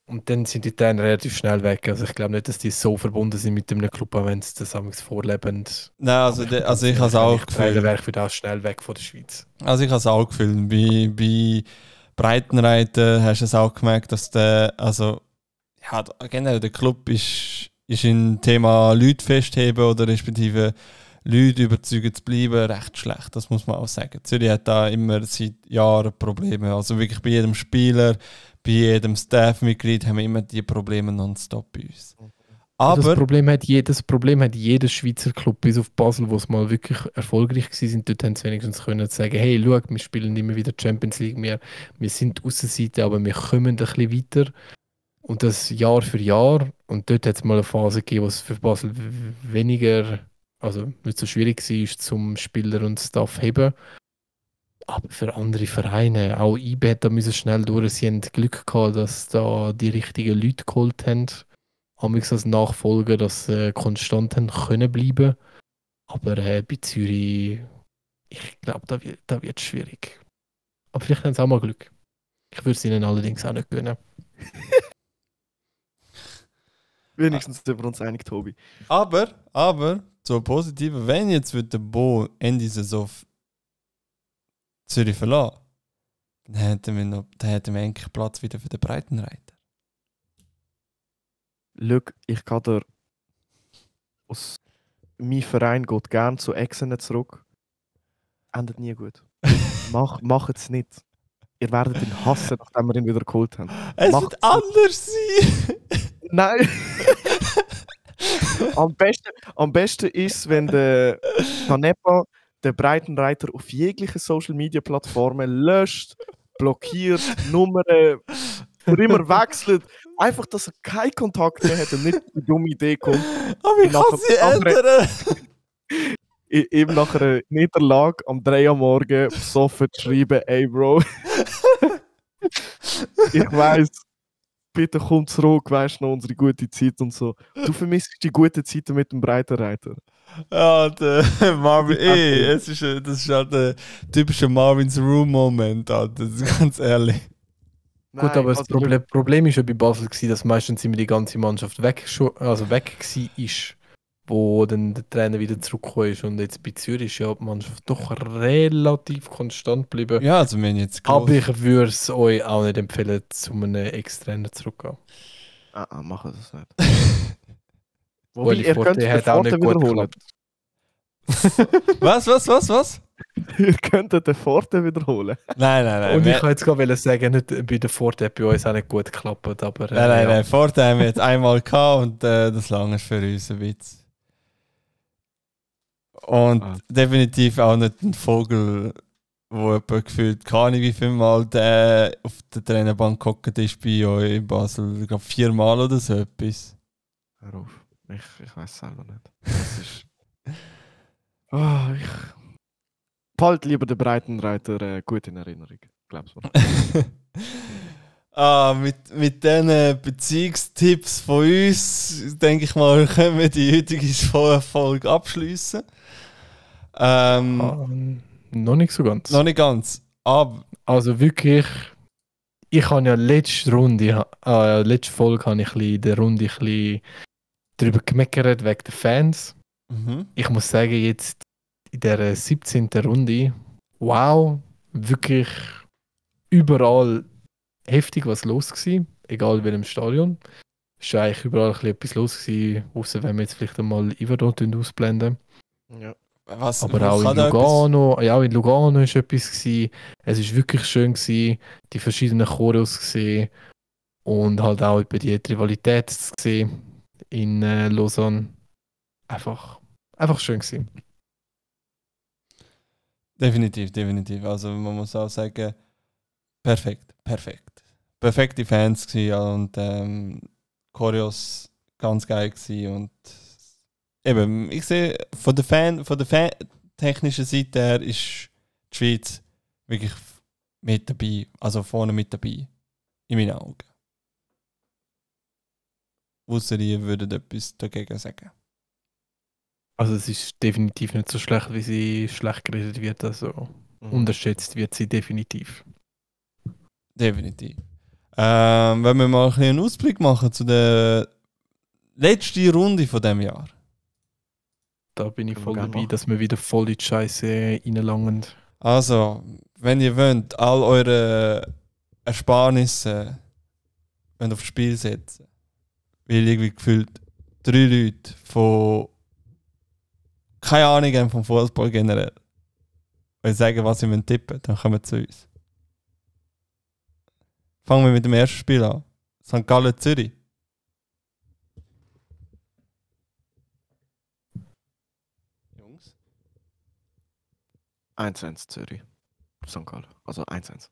Und dann sind die Trainer relativ schnell weg. Also ich glaube nicht, dass die so verbunden sind mit dem Club, wenn sie das amigs vorlebend. Nein, also, de, also ich habe es auch gefühlt. wäre, ich würde auch schnell weg von der Schweiz. Also ich habe es auch gefühlt. Bei, bei Breitenreiter hast du es auch gemerkt, dass der, also, ja, generell der Club ist, ist im Thema Leute festheben oder respektive Leute überzeugen zu bleiben, recht schlecht. Das muss man auch sagen. Zürich hat da immer seit Jahren Probleme. Also wirklich bei jedem Spieler, bei jedem Staffmitglied haben wir immer die Probleme nonstop bei uns. Aber das Problem hat jedes Problem hat jeder Schweizer Club bis auf Basel, wo es mal wirklich erfolgreich sind, dort haben sie wenigstens können sagen, hey, schau, wir spielen immer wieder Champions League, wir, wir sind Außenseite, aber wir kommen ein bisschen weiter. Und das Jahr für Jahr. Und dort hat es mal eine Phase gegeben, wo es für Basel weniger, also nicht so schwierig war, zum Spieler und Staff heben. Aber für andere Vereine, auch IB hat da müssen schnell durch, sie haben Glück gehabt, dass da die richtigen Leute geholt haben amigs als Nachfolger, dass sie konstant haben können bleiben. Aber äh, bei Zürich, ich glaube, da wird da wird schwierig. Aber vielleicht haben sie auch mal Glück. Ich würde es ihnen allerdings auch nicht gönnen. Wenigstens sind wir uns einig, Tobi. aber, aber, so positiv, wenn jetzt wird der Bo Ende Saison Zürich verlassen, dann hätten wir noch, dann hätten wir eigentlich Platz wieder für den Breitenreiter. Schau, ich kann dir aus mein Verein geht gern zu Exen zurück. Endet nie gut. Mach, macht es nicht. Ihr werdet ihn hassen, nachdem wir ihn wieder geholt haben. Es Macht's wird anders sein! Nein! am, besten, am besten ist, wenn der Canepa den Breitenreiter auf jeglichen Social Media Plattformen löscht, blockiert, Nummern immer wechselt. Einfach, dass er keinen Kontakt mehr hat und nicht die dumme Idee kommt, Aber ich kann sie ändern! i- ihm nach einer Niederlage am 3 Uhr morgen besoffen zu schreiben, ey Bro. ich weiß, bitte komm zurück, weißt du noch unsere gute Zeit und so. Du vermisst die gute Zeiten mit dem Breitenreiter. Ja, der Marvin, ey, es ist, äh, das ist halt der typische Marvin's Room Moment, Alter, das ist ganz ehrlich. Gut, Nein, aber das also Problem, Problem ist ja bei Basel, gewesen, dass meistens immer die ganze Mannschaft weg, also weg war, ist, wo dann der Trainer wieder zurückgekommen ist. Und jetzt bei Zürich ist ja die Mannschaft doch relativ konstant geblieben. Ja, also wir haben jetzt Aber gross- ich würde es euch auch nicht empfehlen, zu einem Ex-Trainer zurückzugehen. Ah, ah, mach das nicht. Ueli ihr Forte könnt hat auch nicht gut wiederholen. Was, was, was, was? ihr könntet den Forte wiederholen. Nein, nein, nein. Und ich wollte jetzt gerade sagen, nicht, bei der Forte hat bei uns auch nicht gut geklappt, aber äh, Nein, nein, ja. nein. Vorteil haben wir jetzt einmal gehabt und äh, das lange ist für uns ein Witz. Und Ah. definitiv auch nicht ein Vogel, wo jemand gefühlt, keine Ahnung wie viel Mal der auf der Trainerbank gehockt ist bei euch in Basel. Ich glaube viermal oder so etwas. Hör auf. Ich, ich weiß selber nicht. Das ist. Ah, ich. Bald lieber den Breitenreiter äh, gut in Erinnerung. Glaubst mir. ah, mit, mit diesen Beziehungstipps von uns, denke ich mal, können wir die heutige Folge abschließen. Ähm, Ah, noch nicht so ganz. Noch nicht ganz. Aber Also wirklich, ich habe ja letzte Runde, äh, letzte Folge habe ich ein bisschen in der Runde ein bisschen darüber gemeckert wegen der Fans. mhm. Ich muss sagen, jetzt in der 17. Runde, wow, wirklich überall heftig was los gewesen, egal in welchem Stadion. Es war eigentlich überall ein bisschen etwas los gewesen, außer wenn wir jetzt vielleicht einmal Iverdot ausblenden. Ja. was Aber auch in Lugano, ja, auch in Lugano ist etwas gewesen. Es ist wirklich schön gewesen, die verschiedenen Choreos gesehen und halt auch über die Rivalität zu sehen in äh, Lausanne. Einfach, einfach schön gewesen. Definitiv, definitiv. Also man muss auch sagen, perfekt, perfekt. Perfekte Fans gewesen und ähm, Choreos ganz geil gewesen und eben, ich sehe von der Fan, von der Fan technischen Seite her ist die Schweiz wirklich mit dabei, also vorne mit dabei, in meinen Augen. Ausser ihr würdet etwas dagegen sagen. Also es ist definitiv nicht so schlecht, wie sie schlecht geredet wird. Also Mhm. unterschätzt wird sie definitiv. Definitiv. Ähm, wenn wir mal ein bisschen einen Ausblick machen zu der letzten Runde von dem Jahr. Da bin ich voll dabei, machen. dass wir wieder voll in die Scheiße reinlangen. Also, wenn ihr wollt, all eure Ersparnisse wenn aufs Spiel setzen. Weil irgendwie gefühlt drei Leute von keine Ahnung haben vom Fußball generell. Wenn sie sagen, was sie wollen tippen, dann kommen sie zu uns. Fangen wir mit dem ersten Spiel an. St. Gallen Zürich. Jungs. 1-1 Zürich. St. Gallen. Also 1-1.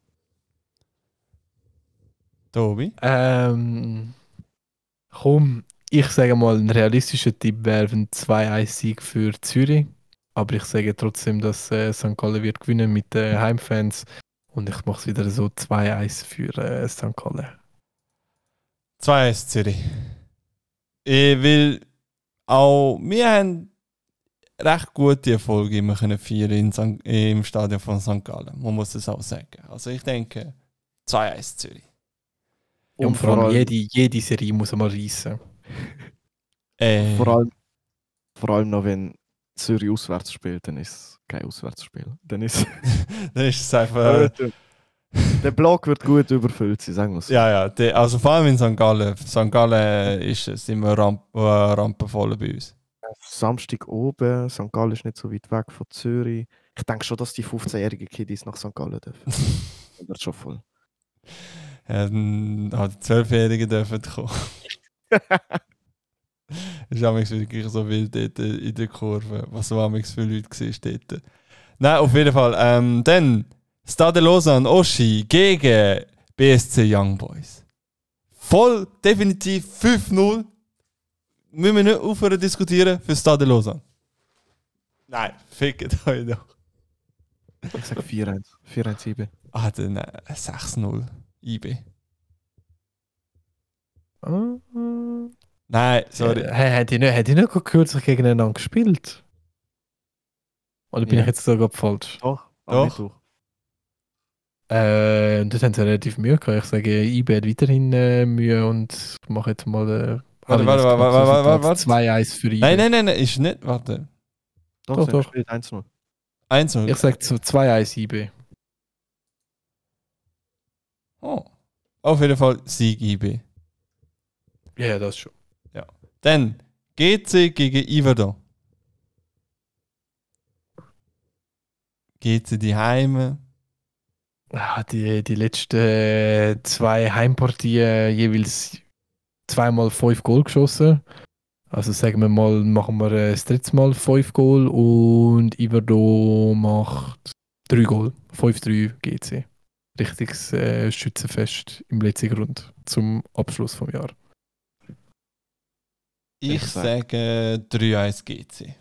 Tobi. Ähm, komm, ich sage mal, ein realistischer Tipp wäre ein 2-1-Sieg für Zürich. Aber ich sage trotzdem, dass äh, St. Gallen wird gewinnen mit den Heimfans. Und ich mache es wieder so 2-1 für äh, St. Gallen. 2-1 Zürich. Ich will auch, wir haben recht gute Erfolge immer können feiern in St. im Stadion von St. Gallen. Man muss es auch sagen. Also ich denke 2-1 Zürich. Und, Und vor allem jede, jede Serie muss mal reissen. Äh, Vor allem, vor allem noch, wenn Zürich auswärts spielt, dann ist es kein Auswärtsspiel. Dann ist dann ist es einfach. Der Block wird gut überfüllt sein, sagen wir es. Ja, ja. Die, also vor allem in St. Gallen. St. Gallen ist es immer Ramp, äh, rampenvoll bei uns. Samstag oben, St. Gallen ist nicht so weit weg von Zürich. Ich denke schon, dass die 15-jährigen Kiddies nach St. Gallen dürfen. Das wird schon voll. Ja, dann hat die Zwölfjährigen dürfen kommen. ist auch wirklich so wild dort in der Kurve, was so amigs für Leute war dort. Nein, auf jeden Fall. Ähm, dann Stade Lausanne, Oschi gegen BSC Young Boys. Voll, definitiv 5-0. Müssen wir nicht aufhören diskutieren für Stade Lausanne? Nein, fickt euch doch. Ich sage 4-1. 4-1 Ah, dann äh, 6-0 IB. Ah, Nein, sorry. Äh, hey, hat die nicht, hat die nicht kürzlich gegeneinander gespielt? Oder bin Ja. ich jetzt sogar falsch? Doch. Doch. Mittwoch. Äh, dort haben sie relativ Mühe gehabt. Ich sage, IB hat weiterhin äh, Mühe und mache jetzt mal. Äh, Warte, warte, warte, warte, warte, warte. 2-1 für IB. Nein, nein, nein, nein, ist nicht. Warte. Doch, Doch, doch. haben gespielt 1-0. 1-0. Ich sage 2-1 IB. Oh. Auf jeden Fall Sieg IB. Ja, das schon. Dann GC gegen Iverdon. GC die Heime. Ah, die, die letzten äh, zwei Heimpartien jeweils zweimal fünf Goal geschossen. Also sagen wir mal, machen wir äh, das dritte Mal fünf Goal und Iverdo macht drei Goal. 5-3 GC. Richtiges äh, Schützenfest im letzten Grund zum Abschluss vom Jahr. Ich, Ich sag- sage 3-1 GC.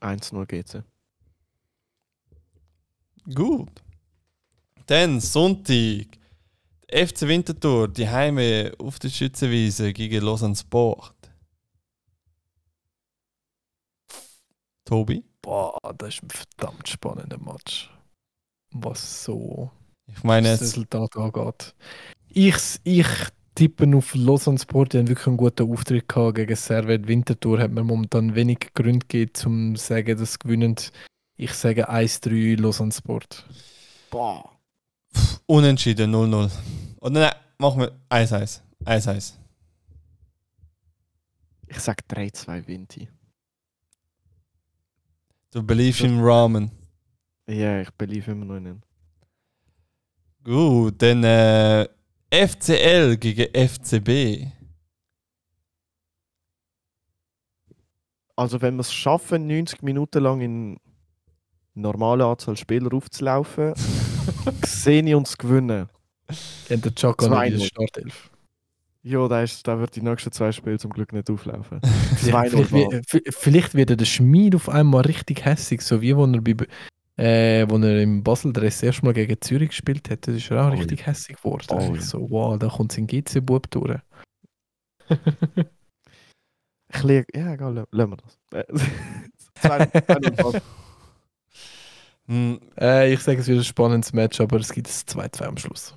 1-0 GC. Gut. Dann Sonntag. FC Winterthur, die Heime auf der Schützenwiese gegen Lausanne Sport. Tobi? Boah, das ist ein verdammt spannender Match. Was so Ich meine das. Resultat angeht. Ich, ich tippe auf Lausanne Sport, die haben wirklich einen guten Auftritt gehabt gegen Servet Winterthur. Hat mir momentan wenig Gründe gegeben, um zu sagen, dass sie gewinnen. Ich sage 1-3 Lausanne Sport. Boah. Unentschieden 0-0. Oder nein, machen wir 1-1. 1-1. Ich sage 3-2 Vinti. Du believest im Ramen. Ja, ich believe immer noch in ihn. Gut, dann äh, FCL gegen FCB. Also, wenn wir es schaffen, 90 Minuten lang in normaler Anzahl Spieler aufzulaufen, sehe ich uns gewinnen. Und der Chaka noch in der 2-0. Startelf. Ja, da, ist, da wird die nächsten zwei Spiele zum Glück nicht auflaufen. Ja, 2-0 vielleicht, v- vielleicht wird der Schmied auf einmal richtig hässig, so wie wo er, bei, äh, wo er im Basel das erste Mal gegen Zürich gespielt hat. Das ist er auch Oh richtig hässig geworden. Oh ja. so, wow, da kommt sein GC-Bub durch. Ich liege. Ja, egal, lassen wir das. Äh, 2-0 Mann. Hm, Äh, ich sage, es wird ein spannendes Match, aber es gibt ein 2-2 am Schluss.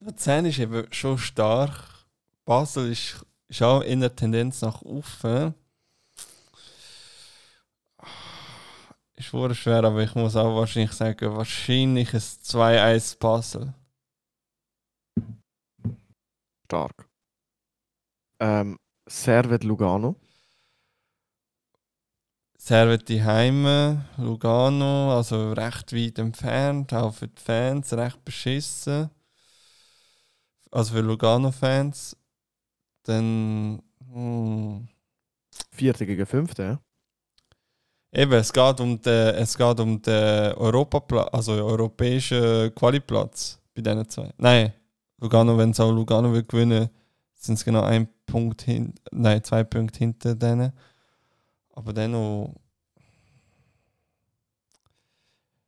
Luzern ist eben schon stark. Basel ist, ist auch in der Tendenz nach oben. Ist wohl schwer, aber ich muss auch wahrscheinlich sagen, wahrscheinlich ein 2-1 Basel. Stark. Ähm, Servet Lugano. Servet die Heime, Lugano, also recht weit entfernt, auch für die Fans recht beschissen. Also für Lugano-Fans. Dann. Hm, Vierte gegen Fünfte, ja? Eben, es geht um den, es geht um den Europaplatz, also europäischen Qualiplatz bei diesen zwei. Nein, Lugano, wenn es auch Lugano will gewinnen, sind es genau ein Punkt hin, nein, zwei Punkte hinter denen. Aber dennoch,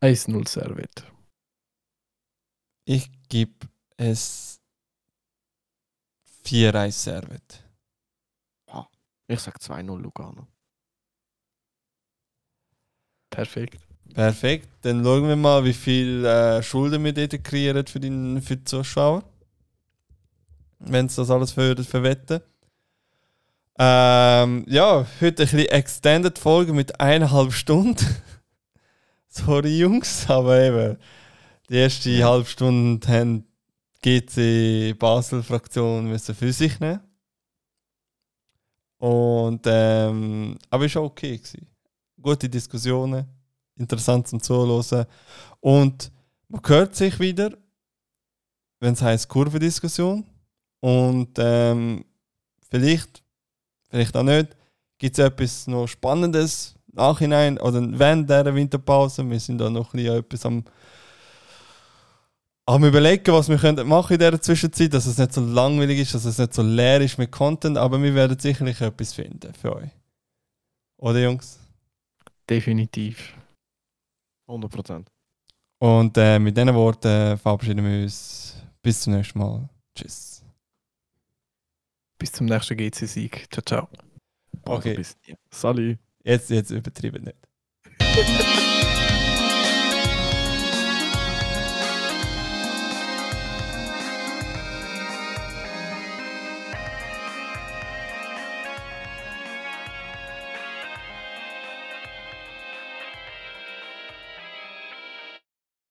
1-0 Servet. ich gebe es 4-1 Servet. Ich sag 2-0 Lugano. Perfekt. Perfekt, dann schauen wir mal, wie viel äh, Schulden wir dort kreieren für, den, für die Zuschauer. Wenn sie das alles für, verwetten. Ähm, ja, heute ein bisschen Extended Folge mit eineinhalb Stunden. Sorry Jungs, aber eben, die erste halbe Stunde haben die GC Basel Fraktion müssen für sich nehmen. Und ähm, aber ist auch okay gewesen. Gute Diskussionen, interessant zum Zuhören. Und man hört sich wieder, wenn es heißt Kurvendiskussion. Und ähm, vielleicht, vielleicht auch nicht, gibt es etwas noch Spannendes nachhinein oder während dieser Winterpause. Wir sind da noch ein etwas am, am überlegen, was wir könnten machen in dieser Zwischenzeit, dass es nicht so langweilig ist, dass es nicht so leer ist mit Content, aber wir werden sicherlich etwas finden für euch. Oder Jungs? Definitiv. 100%. Und äh, mit diesen Worten verabschieden wir uns. Bis zum nächsten Mal. Tschüss. Bis zum nächsten GC-Sieg. Ciao, ciao. Also Okay. bis- Salut. Jetzt, jetzt übertrieben nicht.